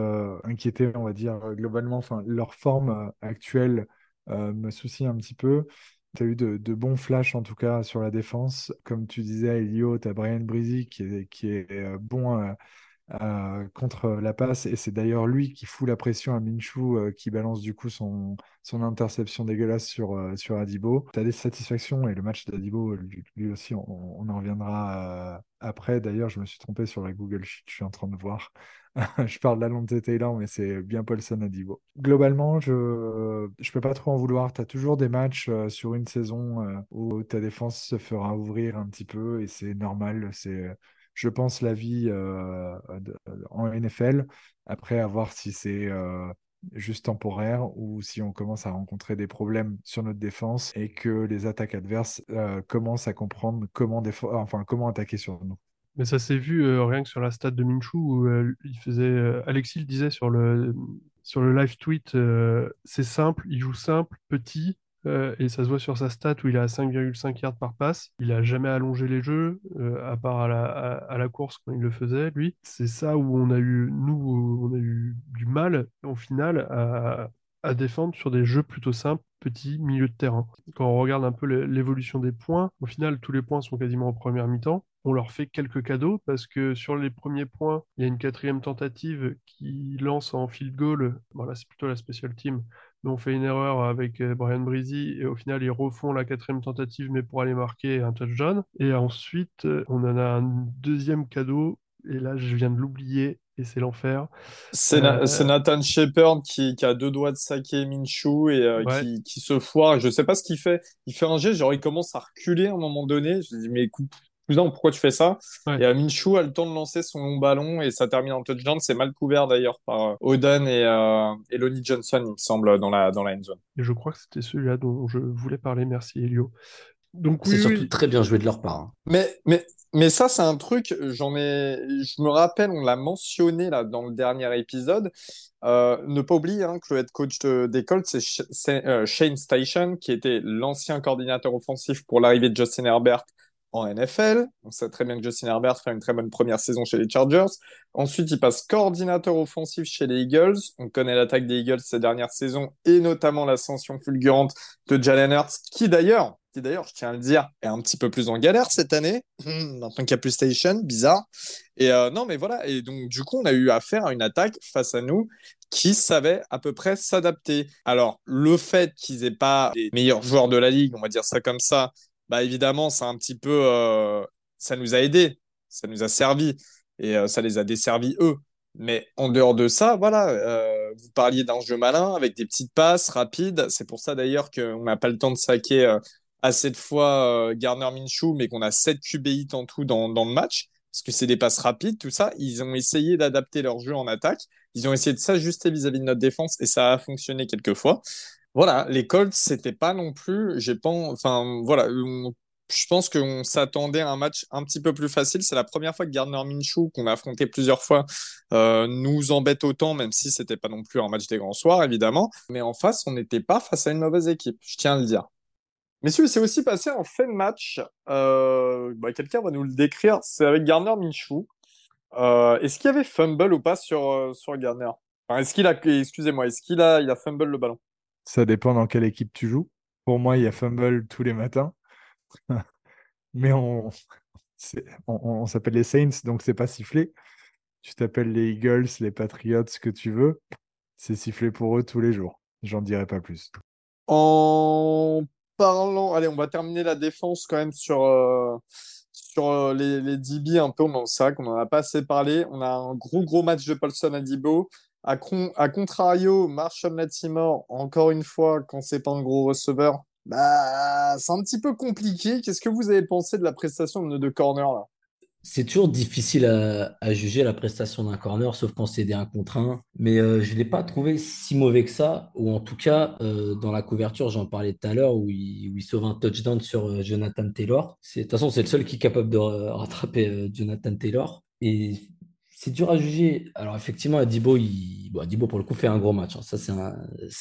inquiété, on va dire, globalement. Enfin, leur forme actuelle me soucie un petit peu. Tu as eu de, bons flashs en tout cas sur la défense. Comme tu disais, Elio, tu as Brian Breezy qui est, qui est bon à, contre la passe. Et c'est d'ailleurs lui qui fout la pression à Minshew euh, qui balance du coup son, son interception dégueulasse sur, euh, sur Adibo. Tu as des satisfactions et le match d'Adibo, lui, aussi, on, en reviendra euh, après. D'ailleurs, je me suis trompé sur la Google Sheet, je suis en train de voir. je parle d'Alonte Taylor, mais c'est bien Paulson Adibo. Globalement, je ne peux pas trop en vouloir. Tu as toujours des matchs sur une saison où ta défense se fera ouvrir un petit peu et c'est normal. C'est, je pense, la vie euh, de, en NFL. Après, à voir si c'est juste temporaire ou si on commence à rencontrer des problèmes sur notre défense et que les attaques adverses euh, commencent à comprendre comment, enfin, comment attaquer sur nous. Mais ça s'est vu euh, rien que sur la stat de Minshu où euh. Euh, Alexis le disait sur le live tweet c'est simple, il joue simple, petit, et ça se voit sur sa stat où il est à 5,5 yards par passe. Il a jamais allongé les jeux, à part à la, course quand il le faisait, lui. C'est ça où on a eu, nous, on a eu du mal, au final, à, à défendre sur des jeux plutôt simples, petits, milieu de terrain. Quand on regarde un peu l'évolution des points, au final, tous les points sont quasiment en première mi-temps. On leur fait quelques cadeaux parce que sur les premiers points, il y a une quatrième tentative qui lance en field goal. Voilà, c'est plutôt la special team. On fait une erreur avec euh, Brian Breezy et au final, ils refont la quatrième tentative, mais pour aller marquer un touchdown. Et ensuite, euh, on en a un deuxième cadeau. Et là, je viens de l'oublier et c'est l'enfer. C'est Euh, Nathan Shepard qui, qui a deux doigts de saquer Minshew et euh, ouais, qui, qui se foire. Je sais pas ce qu'il fait. Il fait un geste, genre il commence à reculer à un moment donné. Je me dis, mais écoute, cousin, pourquoi tu fais ça? ouais. Et euh, Minshew a le temps de lancer son long ballon et ça termine en touchdown. C'est mal couvert d'ailleurs par euh, Oden et, euh, et Lonnie Johnson, il me semble, dans la, dans la end zone. Et je crois que c'était celui-là dont je voulais parler. Merci, Elio. Donc C'est oui, surtout oui, très bien joué de leur part. hein. Mais, mais, mais ça, c'est un truc, j'en ai, je me rappelle, on l'a mentionné là dans le dernier épisode. Euh, ne pas oublier hein, que le head coach de- des Colts, c'est Sh- c'est, euh, Shane Station, qui était l'ancien coordinateur offensif pour l'arrivée de Justin Herbert en NFL. On sait très bien que Justin Herbert fait une très bonne première saison chez les Chargers. Ensuite, il passe coordinateur offensif chez les Eagles. On connaît l'attaque des Eagles ces dernières saisons et notamment l'ascension fulgurante de Jalen Hurts, qui d'ailleurs, qui d'ailleurs, je tiens à le dire, est un petit peu plus en galère cette année. Maintenant qu'il Station, bizarre. Et euh, non, mais voilà. Et donc, du coup, on a eu affaire à une attaque face à nous qui savait à peu près s'adapter. Alors, le fait qu'ils aient pas les meilleurs joueurs de la ligue, on va dire ça comme ça, bah évidemment, c'est un petit peu, euh, ça nous a aidés, ça nous a servi et euh, ça les a desservis eux. Mais en dehors de ça, voilà, euh, vous parliez d'un jeu malin avec des petites passes rapides. C'est pour ça d'ailleurs qu'on n'a pas le temps de saquer assez de fois Gardner Minshew, mais qu'on a 7 QB hits en tout dans le match. Parce que c'est des passes rapides, tout ça. Ils ont essayé d'adapter leur jeu en attaque. Ils ont essayé de s'ajuster vis-à-vis de notre défense et ça a fonctionné quelques fois. Voilà, les Colts, c'était pas non plus, enfin, voilà, je pense qu'on s'attendait à un match un petit peu plus facile. C'est la première fois que Gardner Minshew, qu'on a affronté plusieurs fois, euh, nous embête autant, même si c'était pas non plus un match des grands soirs, évidemment. Mais en face, on n'était pas face à une mauvaise équipe, je tiens à le dire. Messieurs, c'est aussi passé en fin de match. Euh, bah, quelqu'un va nous le décrire. C'est avec Gardner Minshew. Euh, est-ce qu'il y avait fumble ou pas sur, sur Gardner? Est-ce qu'il a, excusez-moi, est-ce qu'il a, il a fumble le ballon? Ça dépend dans quelle équipe tu joues. Pour moi, il y a fumble tous les matins. Mais on, s'appelle les Saints, donc c'est pas sifflé. Tu t'appelles les Eagles, les Patriots, ce que tu veux. C'est sifflé pour eux tous les jours. J'en dirai pas plus. En parlant, allez, on va terminer la défense quand même sur, euh, sur euh, les, les DB un peu. On en, c'est vrai qu'on en a pas assez parlé. On a un gros, gros match de Paulson à Dibo. À, con- à contrario, Marshall Latimore, encore une fois, quand c'est pas un gros receveur, bah, c'est un petit peu compliqué. Qu'est-ce que vous avez pensé de la prestation de nos deux corners là? C'est toujours difficile à, juger la prestation d'un corner, sauf quand c'est des 1 contre 1. Mais euh, je ne l'ai pas trouvé si mauvais que ça, ou en tout cas, euh, dans la couverture, j'en parlais tout à l'heure, où il, sauve un touchdown sur euh, Jonathan Taylor. De toute façon, c'est le seul qui est capable de rattraper Jonathan Taylor. Et c'est dur à juger. Alors, effectivement, Adibo, pour le coup, fait un gros match. hein. Ça, c'est un...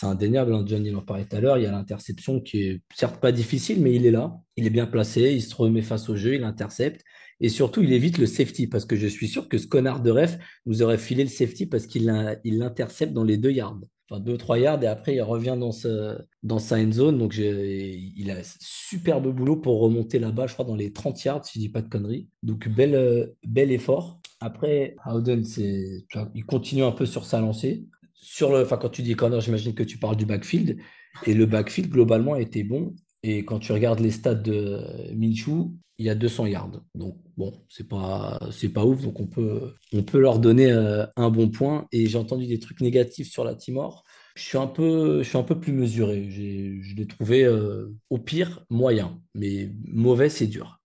indéniable. hein. John, il en parlait tout à l'heure. Il y a l'interception qui est certes pas difficile, mais il est là. Il est bien placé. Il se remet face au jeu. Il intercepte. Et surtout, il évite le safety parce que je suis sûr que ce connard de ref nous aurait filé le safety parce qu'il l'intercepte dans les deux yards. Enfin, deux, trois yards et après, il revient dans, sa end zone. Donc, il a superbe boulot pour remonter là-bas, je crois, dans les 30 yards, si je dis pas de conneries. Donc, bel, euh, bel effort. Après, Howden, il continue un peu sur sa lancée. Sur le, enfin, quand tu dis corner, j'imagine que tu parles du backfield. Et le backfield, globalement, été bon. Et quand tu regardes les stats de Minshew, il y a 200 yards. Donc, bon, c'est pas, pas ouf. Donc, on peut, on peut leur donner euh, un bon point. Et j'ai entendu des trucs négatifs sur la Timor. Je suis un peu, je suis un peu plus mesuré. Je l'ai trouvé euh, au pire moyen. Mais mauvais, c'est dur.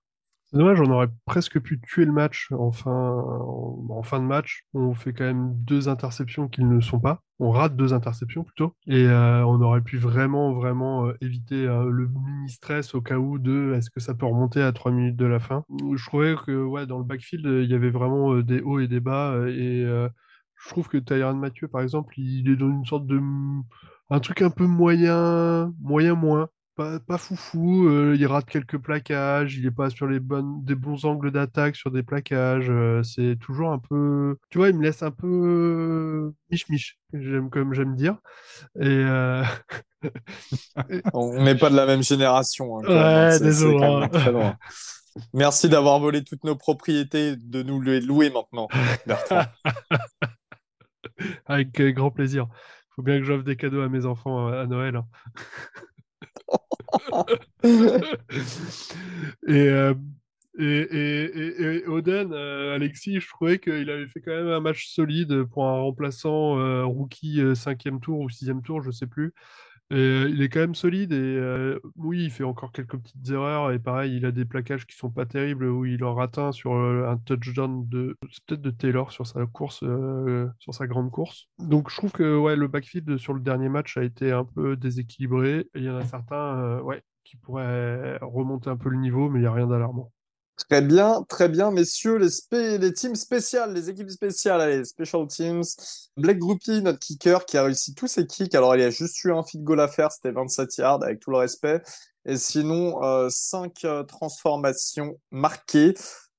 C'est dommage, on aurait presque pu tuer le match en fin, en, fin de match. On fait quand même deux interceptions qu'ils ne sont pas. On rate deux interceptions plutôt. Et euh, on aurait pu vraiment, vraiment euh, éviter euh, le mini-stress au cas où de est-ce que ça peut remonter à trois minutes de la fin? Je trouvais que ouais, dans le backfield, il y avait vraiment des hauts et des bas. et je trouve que Tyrann Mathieu, par exemple, il est dans une sorte de... Un truc un peu moyen, moyen moins pas, pas foufou. euh, il rate quelques plaquages. Il est pas sur les bonnes, des bons angles d'attaque sur des plaquages. euh, c'est toujours un peu. Tu vois, il me laisse un peu euh, mich-mich, j'aime, comme j'aime dire. Et, euh, On n'est pas de la même génération. hein, hein. Ouais, désolé. loin. Merci d'avoir volé toutes nos propriétés, de nous les louer maintenant, Bertrand. avec grand plaisir. Faut bien que j'offre des cadeaux à mes enfants à Noël. hein. Et, euh, Oden, euh, Alexis, je trouvais qu'il avait fait quand même un match solide pour un remplaçant euh, rookie cinquième tour ou sixième tour, je sais plus. Euh, il est quand même solide et euh, oui, il fait encore quelques petites erreurs et pareil, il a des plaquages qui sont pas terribles où il en rate un sur euh, un touchdown de peut-être de Taylor sur sa course, sur sa grande course. Donc je trouve que ouais, le backfield sur le dernier match a été un peu déséquilibré il y en a certains ouais, qui pourraient remonter un peu le niveau, mais il n'y a rien d'alarmant. Très bien, très bien, messieurs, les, les teams spéciales, les équipes spéciales, allez, special teams. Blake Groupie, notre kicker, qui a réussi tous ses kicks. Alors, il a juste eu un feed goal à faire, c'était 27 yards, avec tout le respect. Et sinon, euh, 5 transformations marquées.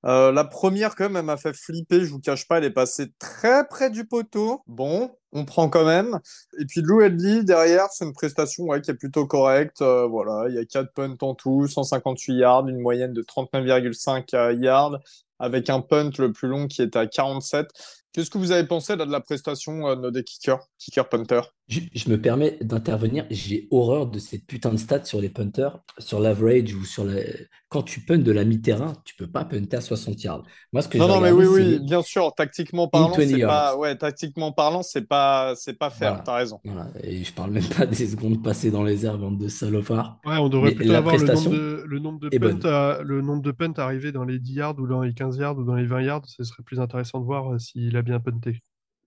Euh, la première, quand même, elle m'a fait flipper, je vous cache pas, elle est passée très près du poteau. Bon, on prend quand même. Et puis Lou Edley, derrière, c'est une prestation qui est plutôt correcte. Euh, voilà, il y a 4 punts en tout, 158 yards, une moyenne de 39,5 euh, yards, avec un punt le plus long qui est à 47. Qu'est-ce que vous avez pensé là, de la prestation euh, des kickers, kicker-punter Je, je me permets d'intervenir. J'ai horreur de cette putain de stats sur les punters, sur l'average ou sur la... Quand tu punts de la mi-terrain, tu peux pas punter à 60 yards. Moi, ce que Non, non, mais oui, oui, bien sûr, tactiquement parlant, 20 c'est pas, ouais, tactiquement parlant, c'est pas, c'est pas faire, Voilà. t'as raison. Voilà. Et je parle même pas des secondes passées dans les airs, bande de salopards. Ouais, on devrait Mais plutôt avoir le nombre de, le nombre de est punts à- le nombre de punts arrivés dans les 10 yards ou dans les 15 yards ou dans les 20 yards. Ce serait plus intéressant de voir euh, s'il a bien punté.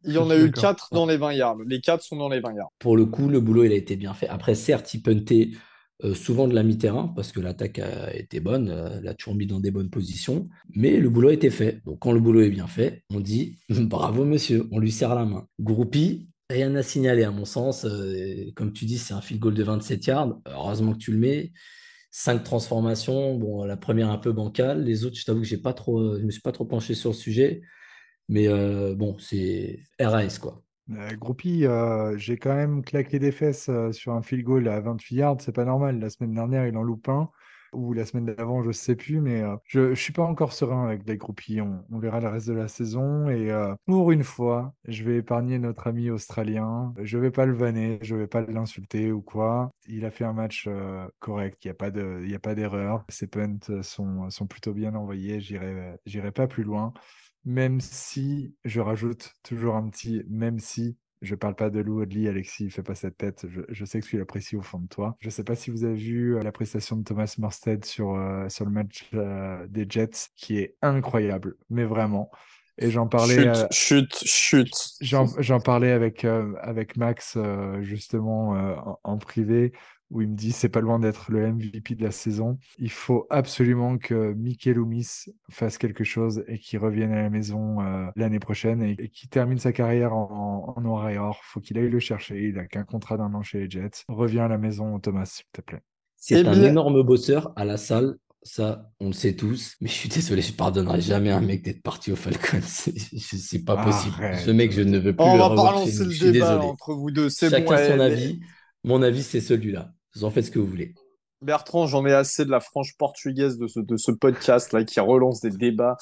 Il y en a eu d'accord. 4 dans les 20 yards. Les 4 sont dans les 20 yards. Pour le coup, le boulot, il a été bien fait. Après, certes, il puntait euh, souvent de la mi-terrain parce que l'attaque a été bonne, euh, l'a toujours mis dans des bonnes positions, mais le boulot a été fait. Donc, quand le boulot est bien fait, on dit bravo, monsieur, on lui serre la main. Groupie, rien à signaler, à mon sens. Euh, comme tu dis, c'est un field goal de 27 yards. Heureusement que tu le mets. Cinq transformations. Bon, la première un peu bancale. Les autres, je t'avoue que j'ai pas trop, je me suis pas trop penché sur le sujet. Mais euh, bon, c'est RAS, quoi. Groupie, euh, j'ai quand même claqué des fesses euh, sur un field goal à 28 yards, c'est pas normal. La semaine dernière, il en loupe un, ou la semaine d'avant, je sais plus, mais euh, je, je suis pas encore serein avec les groupies. On, verra le reste de la saison. Et pour une fois, je vais épargner notre ami australien. Je vais pas le vanner, je vais pas l'insulter ou quoi. Il a fait un match correct, il n'y a pas de, d'erreur. Ses punts sont, sont plutôt bien envoyés, j'irai pas plus loin même si je rajoute toujours un petit même si je parle pas de Lou Audley, Alexis, fais pas cette tête. Je, je sais que tu l'apprécies au fond de toi. Je sais pas si vous avez vu euh, la prestation de Thomas Morstead sur, euh, sur le match euh, des Jets, qui est incroyable, mais vraiment. Et j'en parlais, Chut, euh, chut, chut. j'en, parlais avec, avec Max justement en, en privé, où il me dit c'est pas loin d'être le MVP de la saison. Il faut absolument que Mikel Loomis fasse quelque chose et qu'il revienne à la maison euh, l'année prochaine et, et qu'il termine sa carrière en, en noir et or. Faut qu'il aille le chercher. Il a qu'un contrat d'un an chez les Jets. Reviens à la maison, Thomas, s'il te plaît. C'est un bien- énorme bosseur à la salle. Ça, on le sait tous. Mais je suis désolé, je pardonnerai jamais à un mec d'être parti au Falcon. C'est pas possible. Arrête. Ce mec, je ne veux plus On le va revoir lancer nous. le Je suis débat désolé. entre vous deux. C'est Chacun bon. son avis. Mon avis, c'est celui-là. Vous en faites ce que vous voulez. Bertrand, j'en ai assez de la franche portugaise de ce, de ce podcast là qui relance des débats.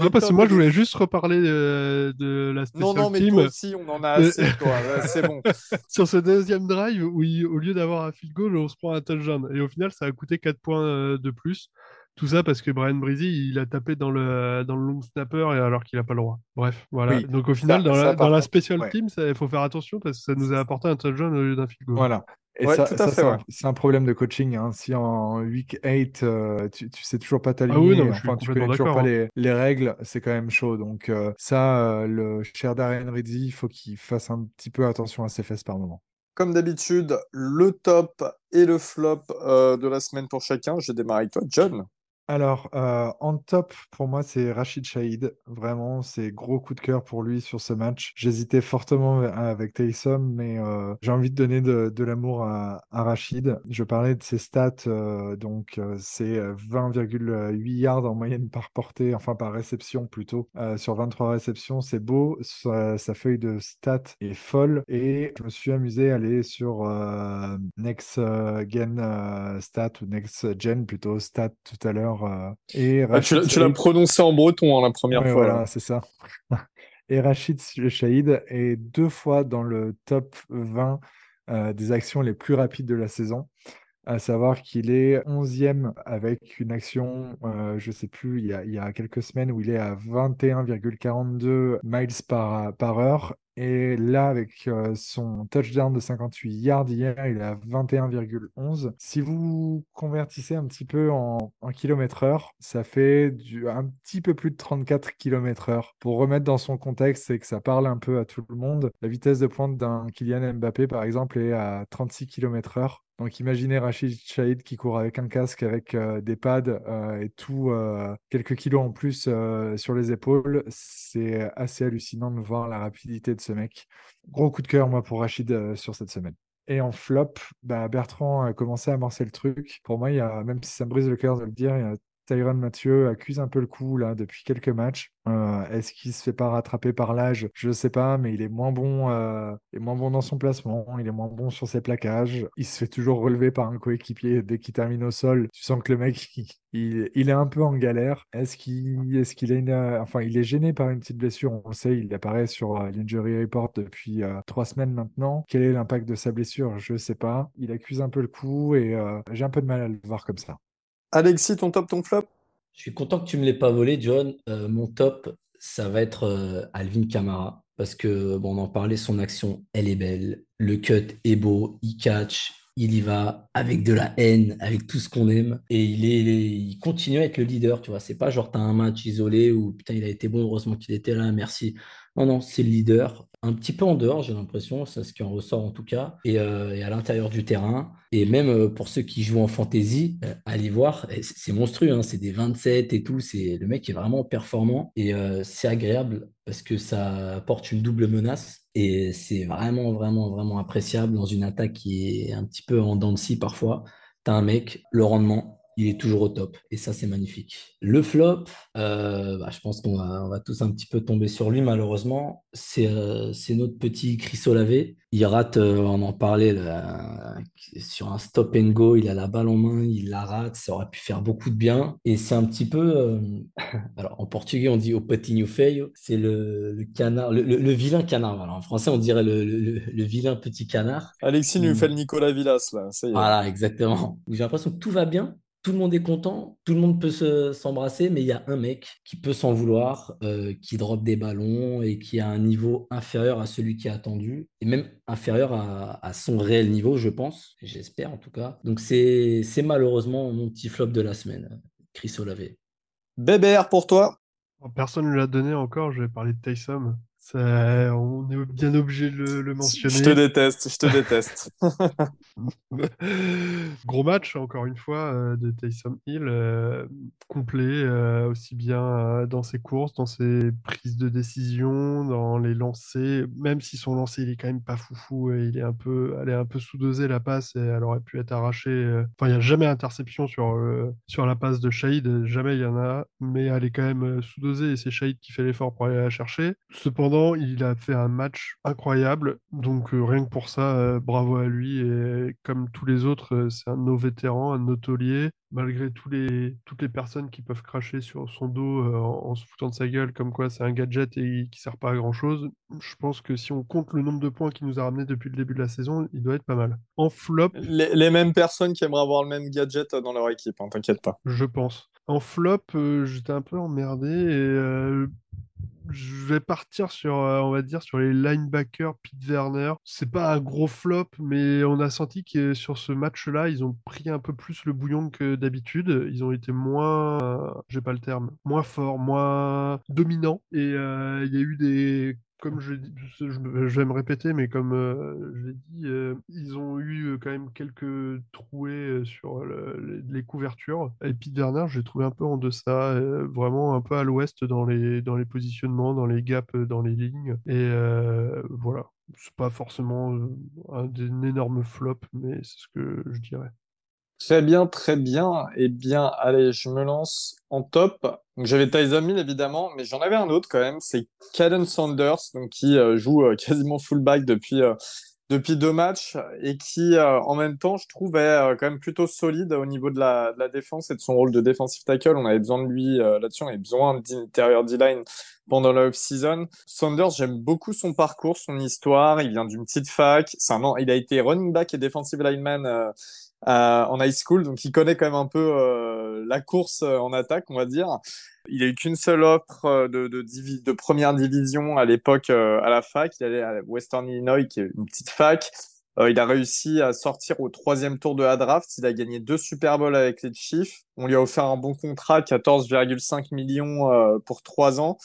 Ouais, parce que moi, je voulais juste reparler euh, de la Non, special non, mais team toi aussi, on en a Euh, assez, toi. Ouais, c'est bon. sur ce deuxième drive où, il- au lieu d'avoir un field goal, on se prend un touchdown. Et au final, ça a coûté 4 points euh, de plus. Tout ça parce que Brian Breezy, il a tapé dans le, dans le long snapper et alors qu'il n'a pas le droit. Bref, voilà. Oui, Donc au final, dans, ça, la, dans la special ouais. team, il faut faire attention parce que ça nous a apporté un touchdown au lieu d'un field goal. Voilà. Ouais, ça, ça, c'est un, problème de coaching. hein. Si en week 8, euh, tu, tu sais toujours pas Ah oui, t'aligner, je suis enfin, tu connais toujours pas hein. les, les règles, c'est quand même chaud. Donc, euh, ça, euh, le cher Darren Ridley, il faut qu'il fasse un petit peu attention à ses fesses par moment. Comme d'habitude, le top et le flop de la semaine pour chacun. J'ai démarré avec toi, John. Alors, euh, en top, pour moi, c'est Rachid Shahid. Vraiment, c'est gros coup de cœur pour lui sur ce match. J'hésitais fortement avec Taysom, mais euh, j'ai envie de donner de, l'amour à, à, Rachid. Je parlais de ses stats, euh, donc euh, c'est 20,8 yards en moyenne par portée, enfin par réception plutôt, euh, sur 23 réceptions. C'est beau, sa, feuille de stats est folle, et je me suis amusé à aller sur euh, Next Gen Stat, ou Next Gen plutôt, Stat tout à l'heure euh, et ah, tu l'as prononcé en breton hein, la première ouais, fois. Voilà, c'est ça. et Rachid Shahid est deux fois dans le top 20 euh, des actions les plus rapides de la saison. À savoir qu'il est 11e avec une action, euh, je ne sais plus, il y, a, il y, a, quelques semaines où il est à 21,42 miles par, par heure et là, avec euh, son touchdown de 58 yards hier, il est à 21,11. Si vous convertissez un petit peu en, en kilomètres heure, ça fait un petit peu plus de 34 km heure. Pour remettre dans son contexte, c'est que ça parle un peu à tout le monde. La vitesse de pointe d'un Kylian Mbappé, par exemple, est à 36 km heure. Donc imaginez Rachid Shahid qui court avec un casque, avec euh, des pads euh, et tout, euh, quelques kilos en plus sur les épaules. C'est assez hallucinant de voir la rapidité de ce mec. Gros coup de cœur, moi, pour Rachid sur cette semaine. Et en flop, bah, Bertrand a commencé à amorcer le truc. Pour moi, il y a, même si ça me brise le cœur de le dire, il y a Tyron Mathieu accuse un peu le coup là depuis quelques matchs. Euh, Est-ce qu'il se fait pas rattraper par l'âge? Je sais pas, mais il est moins bon, euh, est moins bon dans son placement, il est moins bon sur ses plaquages. Il se fait toujours relever par un coéquipier dès qu'il termine au sol. Tu sens que le mec, il, est un peu en galère. Est-ce qu'il, est, une, enfin, il est gêné par une petite blessure On le sait, il apparaît sur euh, l'injury report depuis euh, trois semaines maintenant. Quel est l'impact de sa blessure? Je sais pas. Il accuse un peu le coup et euh, j'ai un peu de mal à le voir comme ça. Alexis, ton top, ton flop? Je suis content que tu ne me l'aies pas volé, John. Euh, mon top, ça va être euh, Alvin Kamara. Parce que, bon, on en parlait, son action, elle est belle. Le cut est beau, il catch, il y va avec de la haine, avec tout ce qu'on aime. Et il, est, il continue à être le leader, tu vois. C'est pas genre, t'as un match isolé où, putain, il a été bon, heureusement qu'il était là, merci. Non, non, c'est le leader. Un petit peu en dehors, j'ai l'impression, c'est ce qui en ressort en tout cas, et, euh, à l'intérieur du terrain. Et même euh, pour ceux qui jouent en fantasy, euh, allez voir, c'est monstrueux, hein, c'est des 27 et tout, c'est le mec est vraiment performant et c'est agréable parce que ça apporte une double menace et c'est vraiment, vraiment, vraiment appréciable dans une attaque qui est un petit peu en dents de scie parfois. T'as un mec, le rendement, il est toujours au top. Et ça, c'est magnifique. Le flop, euh, bah, je pense qu'on va, on va tous un petit peu tomber sur lui, malheureusement. C'est euh, notre petit Chris Olavé. Il rate, euh, on en parlait, là, sur un stop and go, il a la balle en main, il la rate, ça aurait pu faire beaucoup de bien. Et c'est un petit peu, alors en portugais, on dit au patinho feio, c'est le, le, canard, le, le, vilain canard. En français, on dirait le, vilain petit canard. Alexis nous fait le Nicolas Villas, là. Ça y est. Voilà, exactement. J'ai l'impression que tout va bien, tout le monde est content, tout le monde peut s'embrasser, mais il y a un mec qui peut s'en vouloir, euh, qui drop des ballons et qui a un niveau inférieur à celui qui est attendu, et même inférieur à, à son réel niveau, je pense, j'espère en tout cas. Donc c'est malheureusement mon petit flop de la semaine, Chris Olavé. Bébert pour toi? Personne ne l'a donné encore, je vais parler de Taysom. Ça, on est bien obligé de le, le, mentionner. Je te déteste, je te déteste. Gros match, encore une fois, euh, de Taysom Hill, euh, complet, euh, aussi bien dans ses courses, dans ses prises de décision, dans les lancers, même si son lancer, il est quand même pas foufou, et il est un peu, elle est un peu sous-dosée la passe, et elle aurait pu être arrachée. Enfin, il n'y a jamais interception sur, sur la passe de Shahid, jamais il y en a, mais elle est quand même sous-dosée, et c'est Shahid qui fait l'effort pour aller la chercher. Cependant, il a fait un match incroyable. Donc, euh, rien que pour ça, euh, bravo à lui. Et comme tous les autres, euh, c'est un de nos vétérans, un de nos tauliers. Malgré tous les, toutes les personnes qui peuvent cracher sur son dos en, en, se foutant de sa gueule, comme quoi c'est un gadget et qui sert pas à grand chose, je pense que si on compte le nombre de points qu'il nous a ramené depuis le début de la saison, il doit être pas mal. En flop. Les, les mêmes personnes qui aimeraient avoir le même gadget dans leur équipe, hein, t'inquiète pas. Je pense. En flop, j'étais un peu emmerdé et je vais partir sur, euh, on va dire, sur les linebackers, Pete Werner. C'est pas un gros flop, mais on a senti que sur ce match-là, ils ont pris un peu plus le bouillon que d'habitude. Ils ont été moins, euh, j'ai pas le terme, moins forts, moins dominants. Et euh, il y a eu des comme je, je, vais me répéter, mais comme euh, je l'ai dit, euh, ils ont eu euh, quand même quelques trouées sur les, couvertures. Et Pete Werner, j'ai trouvé un peu en deçà, vraiment un peu à l'ouest dans les, dans les positionnements, dans les gaps, dans les lignes. Et voilà, c'est pas forcément un énorme flop, mais c'est ce que je dirais. Très bien, très bien. Eh bien, allez, je me lance en top. Donc, j'avais Tyson Mill, évidemment, mais j'en avais un autre quand même. C'est Caden Saunders, donc, qui euh, joue euh, quasiment fullback depuis, euh, depuis deux matchs et qui, en même temps, je trouve, est quand même plutôt solide au niveau de la, défense et de son rôle de defensive tackle. On avait besoin de lui là-dessus. On avait besoin d'intérieur D-line pendant la off-season. Saunders, j'aime beaucoup son parcours, son histoire. Il vient d'une petite fac. C'est un, il a été running back et defensive lineman en high school, donc il connaît quand même un peu euh, la course euh, en attaque, on va dire. Il a eu qu'une seule offre de, de, de première division à l'époque à la fac. Il allait à Western Illinois, qui est une petite fac. il a réussi à sortir au troisième tour de la draft. Il a gagné deux Super Bowls avec les Chiefs. On lui a offert un bon contrat, 14,5 millions pour trois ans.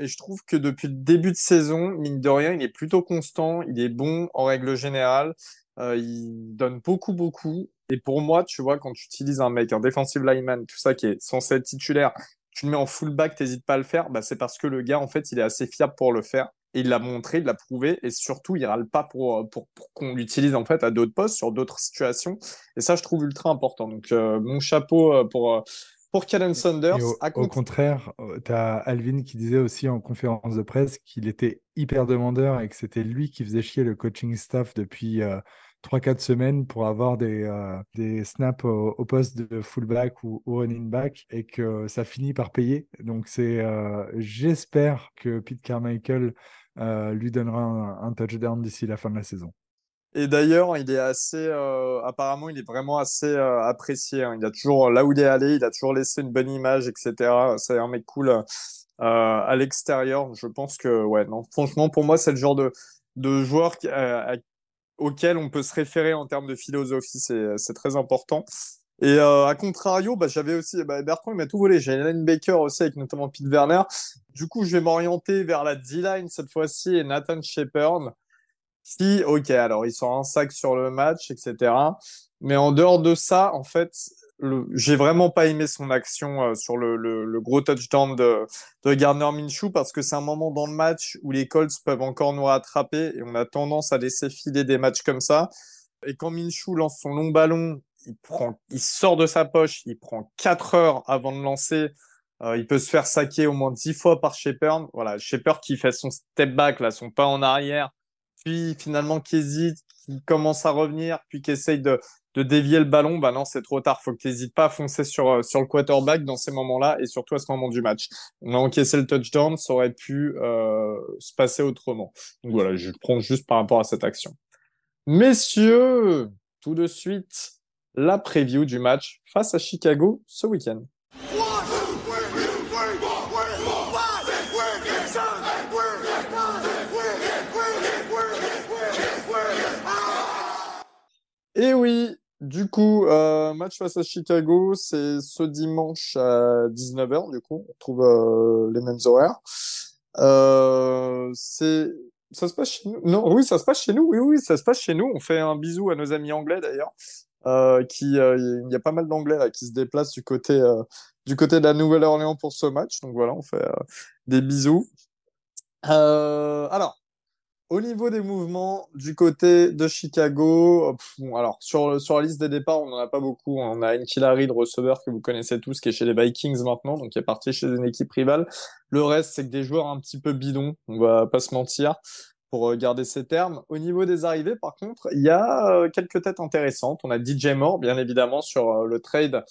Et je trouve que depuis le début de saison, mine de rien, il est plutôt constant, il est bon en règle générale, il donne beaucoup, beaucoup. Et pour moi, tu vois, quand tu utilises un mec, un defensive lineman, tout ça qui est censé être titulaire, tu le mets en fullback, t'hésites pas à le faire, bah, c'est parce que le gars, en fait, il est assez fiable pour le faire. Et il l'a montré, il l'a prouvé, et surtout, il râle pas pour, pour, qu'on l'utilise en fait à d'autres postes, sur d'autres situations. Et ça, je trouve ultra important. Donc, euh, mon chapeau euh, pour, euh, pour Callan Saunders. Au, au, contraire, tu as Alvin qui disait aussi en conférence de presse qu'il était hyper demandeur et que c'était lui qui faisait chier le coaching staff depuis 3-4 semaines pour avoir des, euh, des snaps au, poste de fullback ou, running back et que ça finit par payer. Donc c'est, euh, j'espère que Pete Carmichael euh, lui donnera un, touchdown d'ici la fin de la saison. Et d'ailleurs, il est assez, apparemment, il est vraiment assez apprécié. Hein. Il a toujours, là où il est allé, il a toujours laissé une bonne image, etc. C'est un mec cool à l'extérieur. Je pense que, ouais, non, franchement, pour moi, c'est le genre de, de joueur qui, auquel on peut se référer en termes de philosophie. C'est très important. Et euh, à contrario, bah, j'avais aussi bah, Bertrand, il m'a tout volé. J'ai Baker aussi avec notamment Pete Werner. Du coup, je vais m'orienter vers la D-line cette fois-ci et Nathan Shepard. Si, ok, alors ils sont un sac sur le match, etc. Mais en dehors de ça, en fait, j'ai vraiment pas aimé son action euh, sur le, le, le, gros touchdown de, de Gardner Minshew parce que c'est un moment dans le match où les Colts peuvent encore nous rattraper et on a tendance à laisser filer des matchs comme ça. Et quand Minshew lance son long ballon, il prend, il sort de sa poche, il prend 4 heures avant de lancer. Euh, il peut se faire saquer au moins 10 fois par Shepard. Voilà, Shepard qui fait son step back, là, son pas en arrière, puis finalement qui hésite, qui commence à revenir, puis qui essaye de, de dévier le ballon, bah non, c'est trop tard. Faut que tu n'hésites pas à foncer sur, euh, sur le quarterback dans ces moments-là et surtout à ce moment du match. On a encaissé le touchdown, ça aurait pu euh, se passer autrement. Donc voilà, je prends juste par rapport à cette action. Messieurs, tout de suite, la preview du match face à Chicago ce week-end. Et oui, du coup, euh, match face à Chicago, c'est ce dimanche à 19h, du coup, on trouve euh, les mêmes horaires. Euh, c'est ça se passe chez nous? Non, oui, ça se passe chez nous. Oui, oui, ça se passe chez nous. On fait un bisou à nos amis anglais d'ailleurs. Qui, il y a pas mal d'anglais qui se déplacent du côté du côté de la Nouvelle-Orléans pour ce match. Donc voilà, on fait des bisous. alors, au niveau des mouvements du côté de Chicago, alors sur, la liste des départs, on n'en a pas beaucoup. On a Nkilari, de receveur que vous connaissez tous, qui est chez les Vikings maintenant, donc qui est parti chez une équipe rivale. Le reste, c'est que des joueurs un petit peu bidons, on va pas se mentir, pour euh, garder ces termes. Au niveau des arrivées, par contre, il y a euh, quelques têtes intéressantes. On a DJ Moore, bien évidemment, sur euh, le trade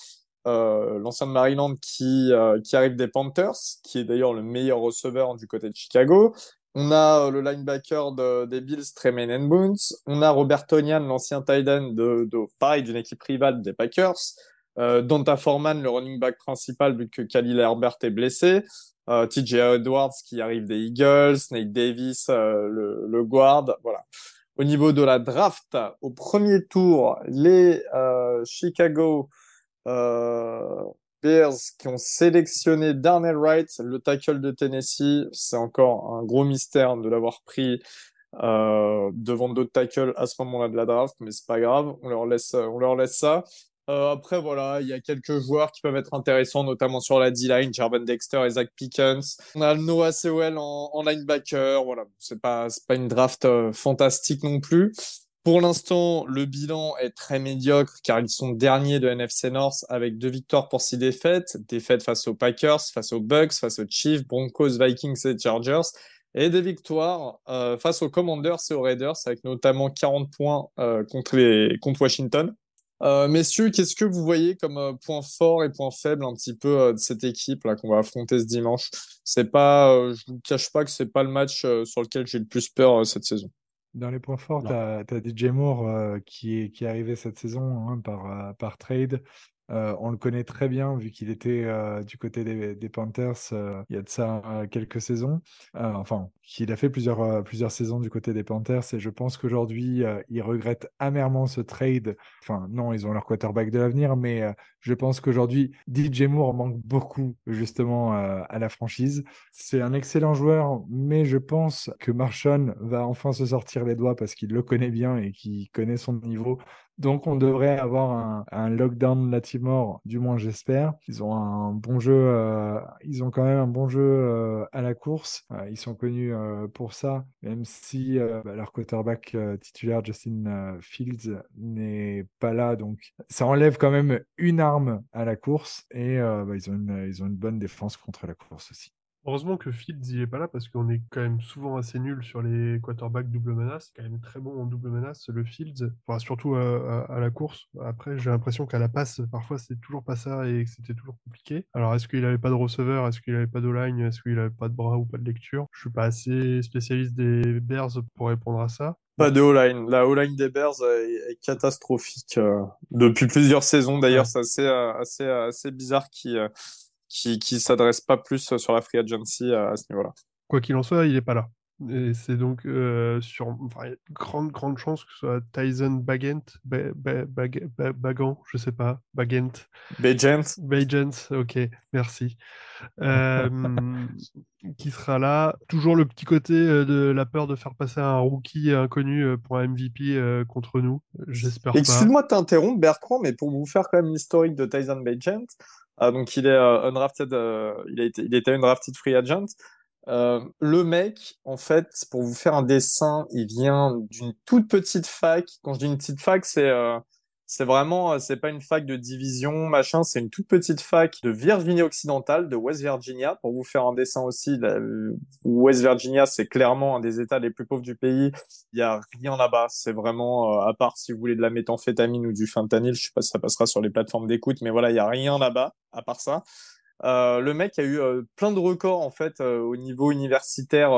euh, l'ancien de Maryland qui, qui arrive des Panthers, qui est d'ailleurs le meilleur receveur du côté de Chicago. On a euh, le linebacker des Bills, Tremaine Boons. On a Robert Tonian, l'ancien tight end de, de pareil, d'une équipe rivale des Packers. Euh, Donta Foreman, le running back principal, vu que Khalil Herbert est blessé. Euh, TJ Edwards qui arrive des Eagles. Nate Davis, euh, le, le, guard. Voilà. Au niveau de la draft, au premier tour, les Chicago Bears qui ont sélectionné Darnell Wright, le tackle de Tennessee. C'est encore un gros mystère de l'avoir pris euh, devant d'autres tackles à ce moment-là de la draft, mais c'est pas grave, on leur laisse, on leur laisse ça. Euh, après, voilà, il y a quelques joueurs qui peuvent être intéressants, notamment sur la D-line, Jarvan Dexter et Zach Pickens. On a Noah Sewell en, linebacker. Voilà, c'est pas, pas une draft euh, fantastique non plus. Pour l'instant, le bilan est très médiocre car ils sont derniers de NFC North avec deux victoires pour six défaites. Défaites face aux Packers, face aux Bucks, face aux Chiefs, Broncos, Vikings et Chargers. Et des victoires euh, face aux Commanders et aux Raiders avec notamment 40 points euh, contre, Washington. Euh, messieurs, qu'est-ce que vous voyez comme point fort et point faible un petit peu de cette équipe là qu'on va affronter ce dimanche? C'est pas, je vous cache pas que c'est pas le match sur lequel j'ai le plus peur cette saison. Dans les points forts, tu as, DJ Moore qui, est, qui est arrivé cette saison hein, par, par trade. Euh, on le connaît très bien vu qu'il était euh, du côté des, Panthers euh, il y a de ça quelques saisons. enfin, qu'il a fait plusieurs, plusieurs saisons du côté des Panthers et je pense qu'aujourd'hui, il regrette amèrement ce trade. Enfin, non, ils ont leur quarterback de l'avenir, mais je pense qu'aujourd'hui, DJ Moore manque beaucoup justement à la franchise. C'est un excellent joueur, mais je pense que Marshall va enfin se sortir les doigts parce qu'il le connaît bien et qu'il connaît son niveau donc, on devrait avoir un, un lockdown Latimore, du moins j'espère. Ils ont un bon jeu, euh, ils ont quand même un bon jeu euh, à la course. Euh, ils sont connus pour ça, même si bah, leur quarterback titulaire Justin Fields n'est pas là. Donc, ça enlève quand même une arme à la course et bah, ont une, ils ont une bonne défense contre la course aussi. Heureusement que Fields il est pas là parce qu'on est quand même souvent assez nul sur les quarterbacks double menace. C'est quand même très bon en double menace, le Fields, enfin, surtout à, la course. Après, j'ai l'impression qu'à la passe, parfois, c'est toujours pas ça et que c'était toujours compliqué. Alors, est-ce qu'il avait pas de receveur? Est-ce qu'il avait pas de line? Est-ce qu'il avait pas de bras ou pas de lecture? Je suis pas assez spécialiste des Bears pour répondre à ça. Pas de O-line. La O-line des Bears est catastrophique euh, depuis plusieurs saisons. D'ailleurs, c'est assez, euh, assez, assez bizarre qui qui qui s'adresse pas plus sur la free agency à, ce niveau-là. Quoi qu'il en soit, il est pas là. Et c'est donc euh, sur enfin, grande grande chance que ce soit Tyson Bagent, ba, Bagant, je sais pas, Bagent. Bagent. Bagent, ok, merci. Euh, qui sera là. Toujours le petit côté euh, de la peur de faire passer un rookie inconnu pour un MVP contre nous. J'espère pas. Excuse-moi de t'interrompre, Bertrand, mais pour vous faire quand même l'historique de Tyson Bagent, ah, donc il est euh, undrafted, euh, il a été, il était undrafted free agent. Euh, le mec, en fait, pour vous faire un dessin, il vient d'une toute petite fac. Quand je dis une petite fac, c'est euh, c'est vraiment, euh, c'est pas une fac de division, machin, c'est une toute petite fac de Virginie occidentale, de West Virginia. Pour vous faire un dessin aussi, West Virginia, c'est clairement un des États les plus pauvres du pays. Il y a rien là-bas. C'est vraiment, euh, à part si vous voulez de la méthamphétamine ou du fentanyl, je sais pas si ça passera sur les plateformes d'écoute, mais voilà, il y a rien là-bas, à part ça. Euh, le mec a eu euh, plein de records en fait au niveau universitaire,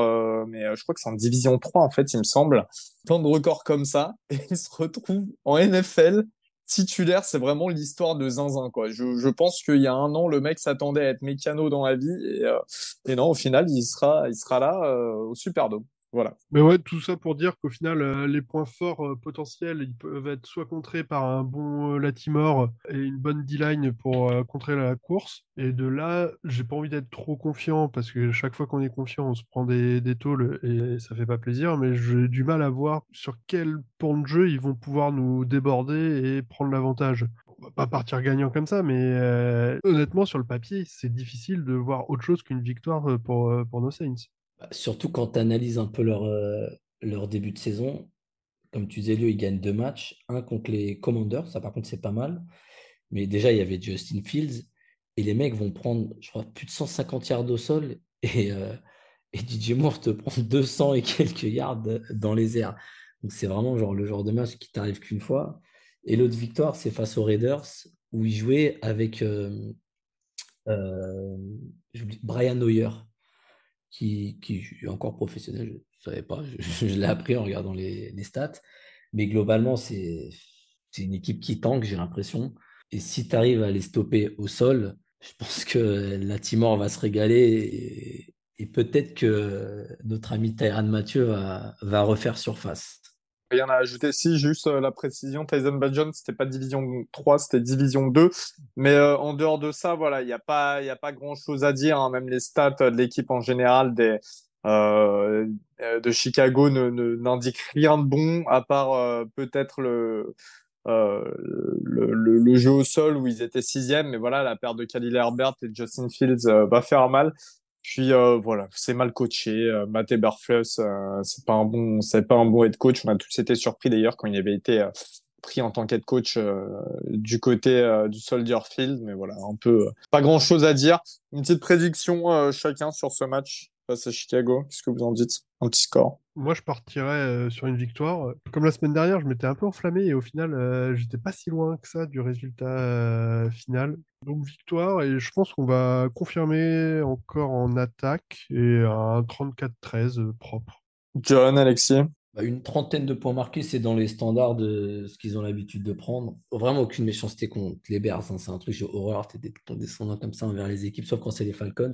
mais je crois que c'est en division 3 en fait, il me semble. Plein de records comme ça, et il se retrouve en NFL titulaire, c'est vraiment l'histoire de Zinzin. Quoi. Je, je pense qu'il y a un an, le mec s'attendait à être mécano dans la vie et, euh, et non, au final, il sera, il sera là euh, au Superdome. Voilà. Mais ouais, tout ça pour dire qu'au final, euh, les points forts euh, potentiels, peuvent être soit contrés par un bon euh, Latimore et une bonne D-line pour contrer la course. Et de là, j'ai pas envie d'être trop confiant parce que chaque fois qu'on est confiant, on se prend des, des et ça fait pas plaisir. Mais j'ai du mal à voir sur quel point de jeu ils vont pouvoir nous déborder et prendre l'avantage. On va pas partir gagnant comme ça, mais honnêtement, sur le papier, c'est difficile de voir autre chose qu'une victoire pour, pour nos Saints. Bah, surtout quand tu analyses un peu leur, euh, début de saison. Comme tu disais, lui, ils gagnent deux matchs. Un contre les Commanders, ça par contre, c'est pas mal. Mais déjà, il y avait Justin Fields. Et les mecs vont prendre, je crois, plus de 150 yards au sol. Et, euh, DJ Moore te prend 200 et quelques yards dans les airs. Donc, c'est vraiment le genre de match qui t'arrive qu'une fois. Et l'autre victoire, c'est face aux Raiders, où ils jouaient avec euh, Brian Hoyer qui, qui est encore professionnel, je ne savais pas, je, l'ai appris en regardant les, les stats. Mais globalement, c'est une équipe qui tanque, j'ai l'impression. Et si tu arrives à les stopper au sol, je pense que la Timor va se régaler et, peut-être que notre ami Tyran Mathieu va, va refaire surface. Rien à ajouter. Si, juste euh, la précision, Tyson Badjon, c'était pas division 3, c'était division 2. Mais euh, en dehors de ça, voilà, il n'y a pas, il a pas grand chose à dire. Hein. Même les stats de l'équipe en général des, euh, de Chicago ne, n'indiquent rien de bon, à part euh, peut-être le, le, le, jeu au sol où ils étaient sixième. Mais voilà, la paire de Khalil Herbert et Justin Fields va faire mal. Puis euh, voilà, c'est mal coaché. Euh, Matt Eberflus, euh, c'est pas un bon, c'est pas un bon head coach. On a tous été surpris d'ailleurs quand il avait été euh, pris en tant qu'head coach du côté du Soldier Field. Mais voilà, un peu pas grand chose à dire. Une petite prédiction chacun sur ce match face à Chicago. Qu'est-ce que vous en dites? Un petit score. Moi, je partirais sur une victoire. Comme la semaine dernière, je m'étais un peu enflammé et au final, j'étais pas si loin que ça du résultat final. Donc victoire et je pense qu'on va confirmer encore en attaque et un 34-13 propre. John, Alexis? Bah, une trentaine de points marqués, c'est dans les standards de ce qu'ils ont l'habitude de prendre. Vraiment aucune méchanceté contre les Bears. Hein. C'est un truc, j'ai horreur d'être condescendant comme ça envers les équipes, sauf quand c'est les Falcons.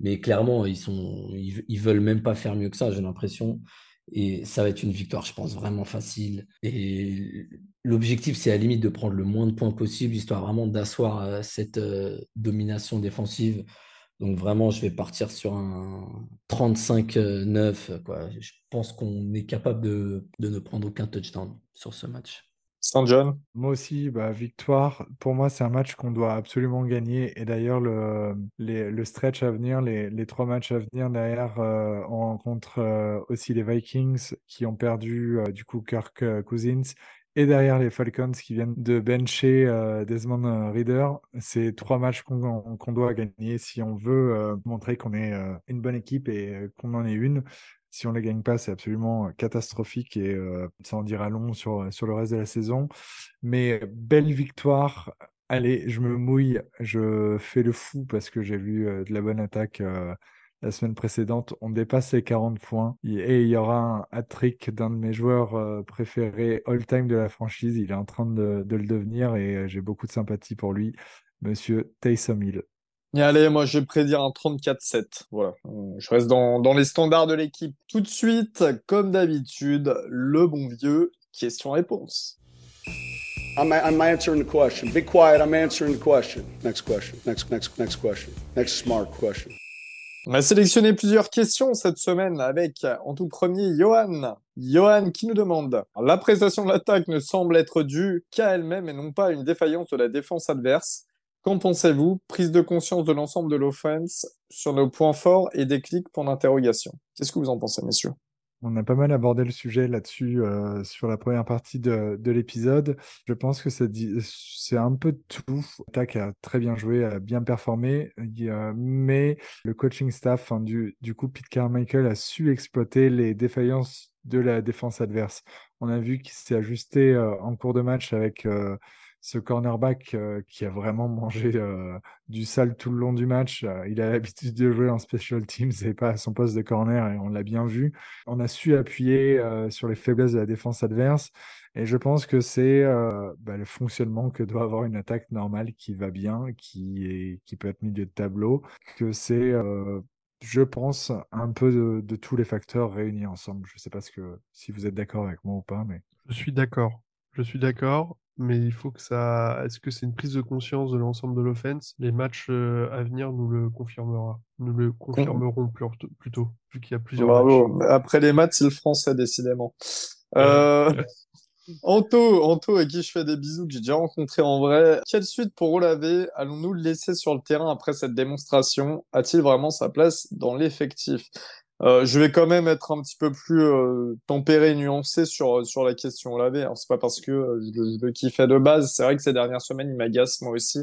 Mais clairement, ils sont, ils, veulent même pas faire mieux que ça, j'ai l'impression. Et ça va être une victoire, je pense, vraiment facile. Et l'objectif, c'est à la limite de prendre le moins de points possible, histoire vraiment d'asseoir euh, cette euh, domination défensive. Donc vraiment, je vais partir sur un 35-9. Quoi. Je pense qu'on est capable de, de ne prendre aucun touchdown sur ce match. Saint John. Moi aussi, bah, victoire. Pour moi, c'est un match qu'on doit absolument gagner. Et d'ailleurs, le, stretch à venir, les, trois matchs à venir derrière, euh, on rencontre euh, aussi les Vikings qui ont perdu euh, du coup Kirk Cousins. Et derrière les Falcons qui viennent de bencher Desmond Reader, c'est trois matchs qu'on doit gagner si on veut montrer qu'on est une bonne équipe et qu'on en est une. Si on ne les gagne pas, c'est absolument catastrophique et ça en dira long sur, sur le reste de la saison. Mais belle victoire. Allez, je me mouille, je fais le fou parce que j'ai vu de la bonne attaque la semaine précédente. On dépasse les 40 points et il y aura un hat-trick d'un de mes joueurs préférés all-time de la franchise. Il est en train de, de le devenir et j'ai beaucoup de sympathie pour lui, monsieur Taysom Hill. Et allez, moi je vais prédire un 34-7. Voilà. Je reste dans, dans les standards de l'équipe. Tout de suite, comme d'habitude, le bon vieux question-réponse. I'm, I'm answering the question. Be quiet, I'm answering the question. Next question. Next, next, next question. Next smart question. On a sélectionné plusieurs questions cette semaine avec, en tout premier, Johan. Johan qui nous demande La prestation de l'attaque ne semble être due qu'à elle-même et non pas à une défaillance de la défense adverse. Qu'en pensez-vous? Prise de conscience de l'ensemble de l'offense sur nos points forts et des clics pour l'interrogation. Qu'est-ce que vous en pensez, messieurs? On a pas mal abordé le sujet là-dessus euh, sur la première partie de, l'épisode. Je pense que c'est un peu tout. Tac a très bien joué, a bien performé, mais le coaching staff, hein, du, du coup, Pete Carmichael a su exploiter les défaillances de la défense adverse. On a vu qu'il s'est ajusté euh, en cours de match avec euh, ce cornerback euh, qui a vraiment mangé euh, du sale tout le long du match. Euh, il a l'habitude de jouer en special teams et pas à son poste de corner et on l'a bien vu. On a su appuyer sur les faiblesses de la défense adverse et je pense que c'est bah, le fonctionnement que doit avoir une attaque normale qui va bien, qui, est, qui peut être milieu de tableau, que c'est je pense, un peu de, tous les facteurs réunis ensemble. Je ne sais pas si vous êtes d'accord avec moi ou pas, mais. Je suis d'accord. Je suis d'accord mais il faut que ça. Est-ce que c'est une prise de conscience de l'ensemble de l'offense? Les matchs euh, à venir nous le confirmera. Nous le confirmeront plutôt, vu qu'il y a plusieurs Bravo. Après les matchs, c'est le français, décidément. Euh... Anto, Anto, à qui je fais des bisous, que j'ai déjà rencontré en vrai. Quelle suite pour Olavé Allons-nous le laisser sur le terrain après cette démonstration? A-t-il vraiment sa place dans l'effectif? Euh, je vais quand même être un petit peu plus euh, tempéré, nuancé sur sur la question Olavé. Hein. C'est pas parce que euh, je, le kiffais de base. C'est vrai que ces dernières semaines, il m'agace moi aussi.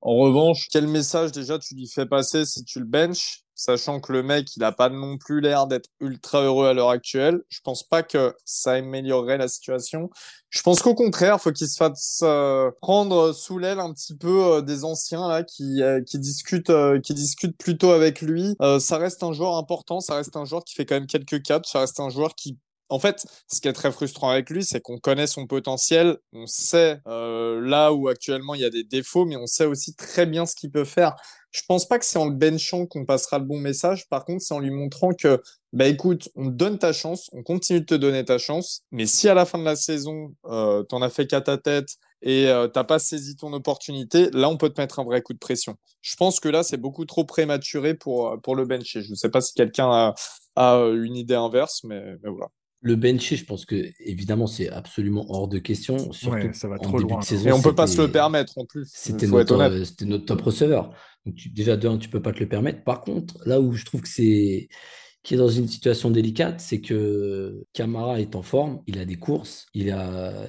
En revanche, quel message déjà tu lui fais passer si tu le benches? Sachant que le mec, il n'a pas non plus l'air d'être ultra heureux à l'heure actuelle. Je pense pas que ça améliorerait la situation. Je pense qu'au contraire, faut qu'il se fasse euh, prendre sous l'aile un petit peu euh, des anciens là qui euh, qui discutent qui discutent plutôt avec lui. ça reste un joueur important, ça reste un joueur qui fait quand même quelques caps, ça reste un joueur qui en fait, ce qui est très frustrant avec lui, c'est qu'on connaît son potentiel, on sait euh, là où actuellement il y a des défauts, mais on sait aussi très bien ce qu'il peut faire. Je pense pas que c'est en le benchant qu'on passera le bon message. Par contre, c'est en lui montrant que, bah écoute, on te donne ta chance, on continue de te donner ta chance, mais si à la fin de la saison, euh, t'en as fait qu'à ta tête et euh, t'as pas saisi ton opportunité, là, on peut te mettre un vrai coup de pression. Je pense que là, c'est beaucoup trop prématuré pour, euh, pour le bencher. Je ne sais pas si quelqu'un a, a, une idée inverse, mais, mais voilà. Le bencher, je pense que évidemment c'est absolument hors de question. Surtout Ouais, ça va trop loin. de saison, Et on peut pas se le c'était- permettre en plus. C'était notre, euh, c'était notre top receveur. Donc tu- déjà, de un, tu peux pas te le permettre. Par contre, là où je trouve que c'est qui est dans une situation délicate, c'est que Camara est en forme, il a des courses, il a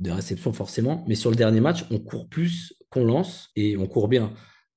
des réceptions forcément, mais sur le dernier match, on court plus qu'on lance et on court bien.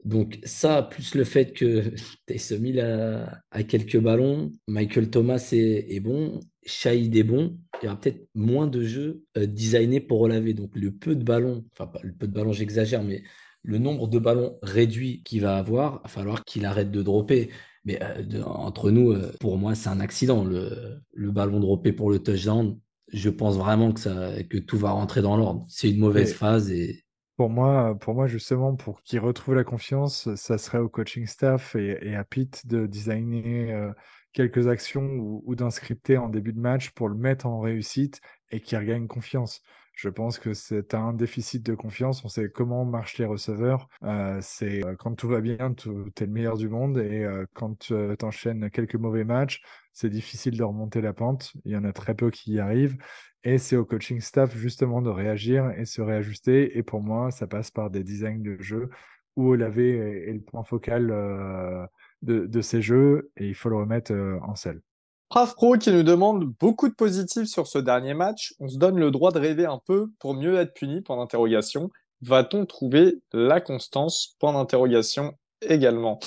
Donc ça, plus le fait que Taysom Hill a, a quelques ballons, Michael Thomas est, est bon, Shahid est bon, il y aura peut-être moins de jeux euh, designés pour relaver. Donc le peu de ballons, enfin pas le peu de ballons, j'exagère, mais le nombre de ballons réduit qu'il va avoir, il va falloir qu'il arrête de dropper. Mais euh, de- entre nous, euh, pour moi, c'est un accident. Le, le ballon droppé pour le touchdown, je pense vraiment que, ça, que tout va rentrer dans l'ordre. C'est une mauvaise phase et Pour moi, pour moi, justement, pour qu'il retrouve la confiance, ça serait au coaching staff et, et à Pete de designer euh, quelques actions ou, ou d'inscripter en début de match pour le mettre en réussite et qu'il regagne confiance. Je pense que c'est un déficit de confiance. On sait comment marchent les receveurs. Euh, c'est euh, quand tout va bien, tu es le meilleur du monde et euh, quand tu enchaînes quelques mauvais matchs, c'est difficile de remonter la pente. Il y en a très peu qui y arrivent. Et c'est au coaching staff justement de réagir et se réajuster. Et pour moi, ça passe par des designs de jeu où Olave est, le point focal de, de ces jeux et il faut le remettre en selle. Brave Pro qui nous demande beaucoup de positifs sur ce dernier match. On se donne le droit de rêver un peu pour mieux être puni, point d'interrogation. Va-t-on trouver la constance, point d'interrogation également.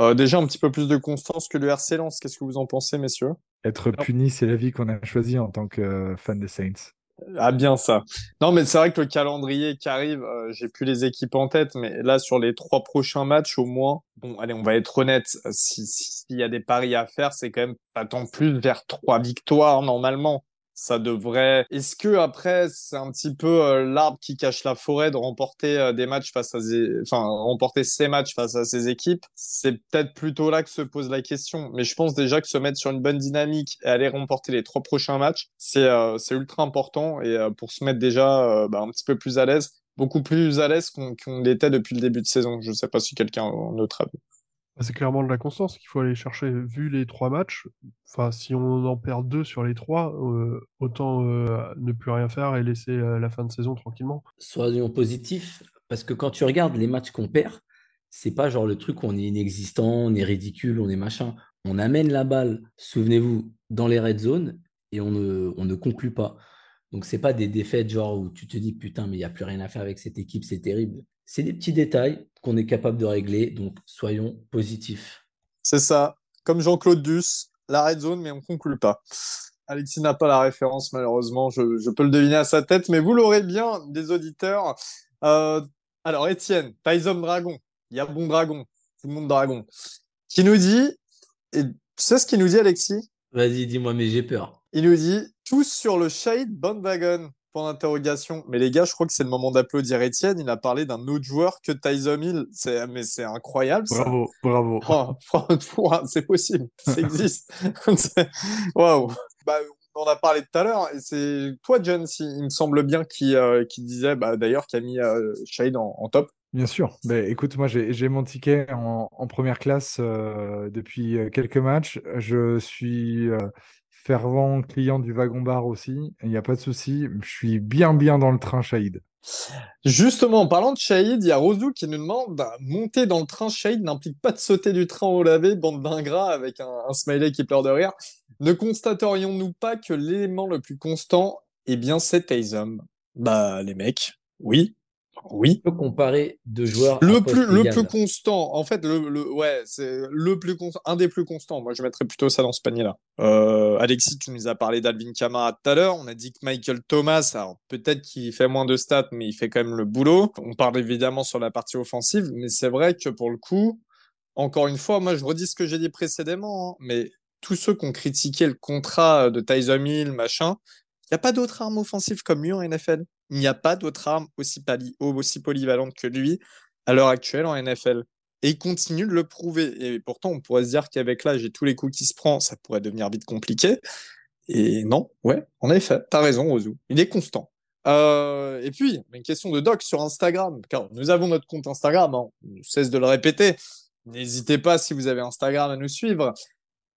Euh, déjà un petit peu plus de constance que le RC. Qu'est-ce que vous en pensez, messieurs? Être puni, c'est la vie qu'on a choisie en tant que euh, fan des Saints. Ah bien ça. Non mais c'est vrai que le calendrier qui arrive, euh, j'ai plus les équipes en tête, mais là sur les trois prochains matchs au moins, bon allez on va être honnête, euh, si s'il y a des paris à faire, c'est quand même pas tant plus vers trois victoires normalement. Ça devrait. Est-ce que après c'est un petit peu euh, l'arbre qui cache la forêt de remporter euh, des matchs face à, enfin remporter ces matchs face à ces équipes? C'est peut-être plutôt là que se pose la question. Mais je pense déjà que se mettre sur une bonne dynamique et aller remporter les trois prochains matchs, c'est euh, c'est ultra important et euh, pour se mettre déjà euh, bah, un petit peu plus à l'aise, beaucoup plus à l'aise qu'on qu'on l'était depuis le début de saison. Je sais pas si quelqu'un a un autre avis. C'est clairement de la constance qu'il faut aller chercher. Vu les trois matchs, enfin, si on en perd deux sur les trois, euh, autant euh, ne plus rien faire et laisser euh, la fin de saison tranquillement. soyons positifs, parce que quand tu regardes les matchs qu'on perd, c'est pas genre le truc où on est inexistant, on est ridicule, on est machin. On amène la balle, souvenez-vous, dans les red zones et on ne, on ne conclut pas. Donc c'est pas des défaites genre où tu te dis putain mais il n'y a plus rien à faire avec cette équipe, c'est terrible. C'est des petits détails qu'on est capable de régler, donc soyons positifs. C'est ça. Comme Jean-Claude Duss, la red zone, mais on conclut pas. Alexis n'a pas la référence, malheureusement. Je, je peux le deviner à sa tête, mais vous l'aurez bien, des auditeurs. Euh, alors, Étienne, Tyson Dragon. Il y a bon dragon. Tout le monde dragon. Qui nous dit, et tu sais ce qu'il nous dit, Alexis? Vas-y, dis-moi, mais j'ai peur. Il nous dit, tous sur le shade bandwagon. Point d'interrogation. Mais les gars, je crois que c'est le moment d'applaudir Étienne. Il a parlé d'un autre joueur que Tyson Hill. C'est, mais c'est incroyable, ça. Bravo, bravo. Oh, c'est possible, ça existe. Waouh. Bah, on en a parlé tout à l'heure. Et c'est toi, John, si, il me semble bien, qui, euh, qui disait, bah, d'ailleurs, qui a mis euh, Shade en, en top. Bien sûr. Ben, écoute, moi, j'ai j'ai mon ticket en, en première classe euh, depuis euh, quelques matchs. Je suis euh, fervent client du wagon bar aussi. Il n'y a pas de souci. Je suis bien, bien dans le train Shahid. Justement, en parlant de Shahid, il y a Rosou qui nous demande monter dans le train Shahid n'implique pas de sauter du train au lavé, bande d'ingrats avec un, un smiley qui pleure de rire. Ne constaterions-nous pas que l'élément le plus constant, eh bien, c'est Taysom Bah, les mecs, oui, oui. On peut comparer deux joueurs Le plus, le plus constant, en fait, le, le, ouais, c'est le plus constant, un des plus constants. Moi, je mettrais plutôt ça dans ce panier-là. Euh, Alexis, tu nous as parlé d'Alvin Kamara tout à l'heure. On a dit que Michael Thomas, alors peut-être qu'il fait moins de stats, mais il fait quand même le boulot. On parle évidemment sur la partie offensive, mais c'est vrai que pour le coup, encore une fois, moi, je redis ce que j'ai dit précédemment, hein, mais tous ceux qui ont critiqué le contrat de Tyson Hill, machin, il n'y a pas d'autre arme offensive comme lui en NFL. Il n'y a pas d'autre arme aussi, aussi polyvalente que lui à l'heure actuelle en NFL. Et il continue de le prouver. Et pourtant, on pourrait se dire qu'avec l'âge et tous les coups qu'il se prend, ça pourrait devenir vite compliqué. Et non, ouais, en effet, t'as raison, Ozu. Il est constant. Euh, et puis, une question de doc sur Instagram, car nous avons notre compte Instagram, hein. on cesse de le répéter. N'hésitez pas, si vous avez Instagram, à nous suivre.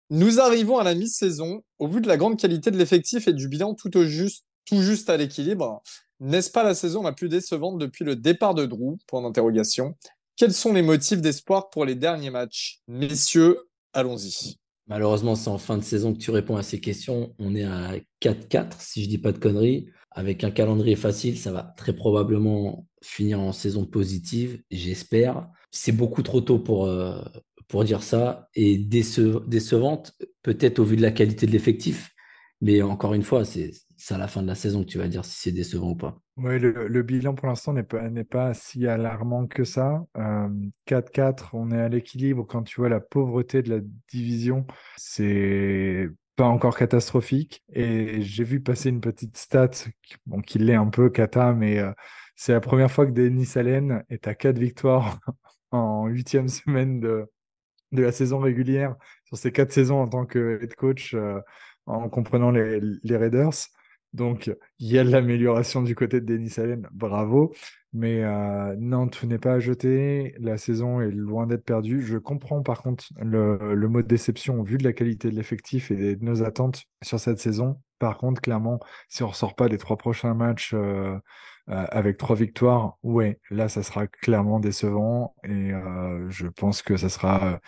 Nous arrivons à la mi-saison. Au vu de la grande qualité de l'effectif et du bilan tout, au juste, tout juste à l'équilibre, n'est-ce pas la saison la plus décevante depuis le départ de Drew? Point d'interrogation. Quels sont les motifs d'espoir pour les derniers matchs? Messieurs, allons-y. Malheureusement, c'est en fin de saison que tu réponds à ces questions. On est à 4-4, si je dis pas de conneries. Avec un calendrier facile, ça va très probablement finir en saison positive, j'espère. C'est beaucoup trop tôt pour, euh, pour dire ça. Et décevante, peut-être au vu de la qualité de l'effectif. Mais encore une fois, c'est à la fin de la saison que tu vas dire si c'est décevant ou pas. Oui, le, bilan pour l'instant n'est pas, pas si alarmant que ça. 4-4, euh, on est à l'équilibre. Quand tu vois la pauvreté de la division, c'est pas encore catastrophique. Et j'ai vu passer une petite stat, bon, qui l'est un peu cata, mais euh, c'est la première fois que Denis Allen est à 4 victoires en huitième semaine de, de la saison régulière sur ces quatre saisons en tant que head coach euh, en comprenant les, Raiders. Donc, il y a de l'amélioration du côté de Denis Allen, bravo. Mais euh, non, tout n'est pas à jeter. La saison est loin d'être perdue. Je comprends par contre le, le, mot de déception vu de la qualité de l'effectif et de nos attentes sur cette saison. Par contre, clairement, si on ne ressort pas les trois prochains matchs euh, euh, avec trois victoires, ouais, là, ça sera clairement décevant et je pense que ça sera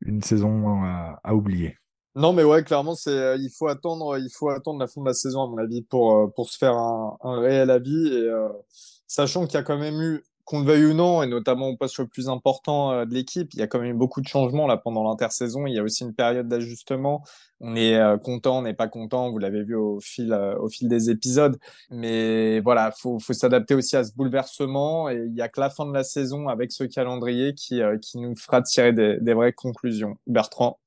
une saison à oublier. Non, mais ouais, clairement, c'est, euh, il faut attendre, il faut attendre la fin de la saison, à mon avis, pour, euh, pour se faire un, un réel avis. Et euh, sachant qu'il y a quand même eu, qu'on le veuille ou non, et notamment au poste le plus important de l'équipe, il y a quand même eu beaucoup de changements là pendant l'intersaison. Il y a aussi une période d'ajustement. On est content, on n'est pas content. Vous l'avez vu au fil, au fil des épisodes. Mais voilà, faut, faut s'adapter aussi à ce bouleversement. Et il y a que la fin de la saison avec ce calendrier qui, qui nous fera tirer des, des vraies conclusions. Bertrand?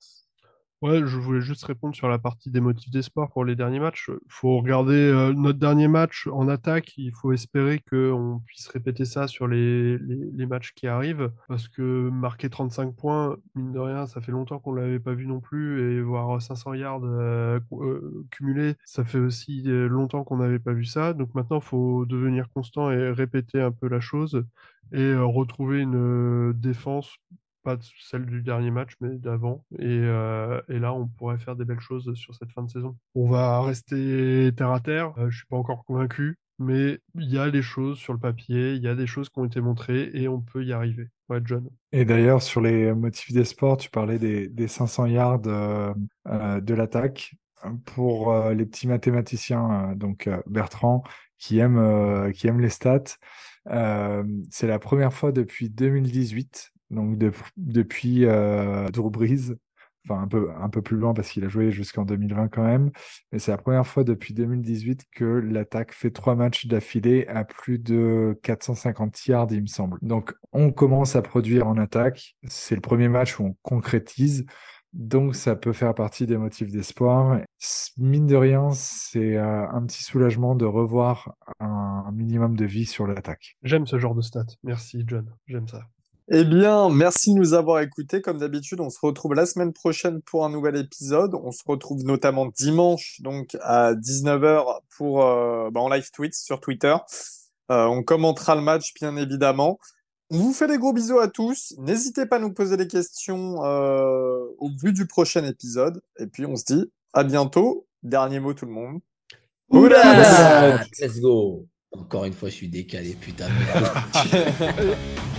Ouais, je voulais juste répondre sur la partie des motifs d'espoir pour les derniers matchs. Il faut regarder euh, notre dernier match en attaque. Il faut espérer qu'on puisse répéter ça sur les, les, matchs qui arrivent. Parce que marquer 35 points, mine de rien, ça fait longtemps qu'on ne l'avait pas vu non plus. Et voir 500 yards euh, euh, cumulés, ça fait aussi longtemps qu'on n'avait pas vu ça. Donc maintenant, il faut devenir constant et répéter un peu la chose et retrouver une défense pas celle du dernier match, mais d'avant. Euh, et, là, on pourrait faire des belles choses sur cette fin de saison. On va rester terre à terre. Euh, je suis pas encore convaincu, mais il y a des choses sur le papier, il y a des choses qui ont été montrées et on peut y arriver. Ouais, John. Et d'ailleurs, sur les motifs des sports, tu parlais des, 500 yards euh, de l'attaque. Pour les petits mathématiciens, donc Bertrand, qui aime, qui aime les stats, c'est la première fois depuis 2018 donc depuis euh, enfin un peu, un peu plus loin parce qu'il a joué jusqu'en 2020 quand même, mais c'est la première fois depuis 2018 que l'attaque fait trois matchs d'affilée à plus de 450 yards, il me semble. Donc on commence à produire en attaque, c'est le premier match où on concrétise. Donc ça peut faire partie des motifs d'espoir. Mine de rien, c'est euh, un petit soulagement de revoir un minimum de vie sur l'attaque. J'aime ce genre de stats. Merci John, j'aime ça. Eh bien, merci de nous avoir écoutés. Comme d'habitude, on se retrouve la semaine prochaine pour un nouvel épisode. On se retrouve notamment dimanche, donc à 19h pour euh, bah, en live tweet sur Twitter. Euh, on commentera le match, bien évidemment. On vous fait des gros bisous à tous. N'hésitez pas à nous poser des questions euh, au vu du prochain épisode. Et puis, on se dit à bientôt. Dernier mot, tout le monde. Oula Let's go. Encore une fois, je suis décalé, putain.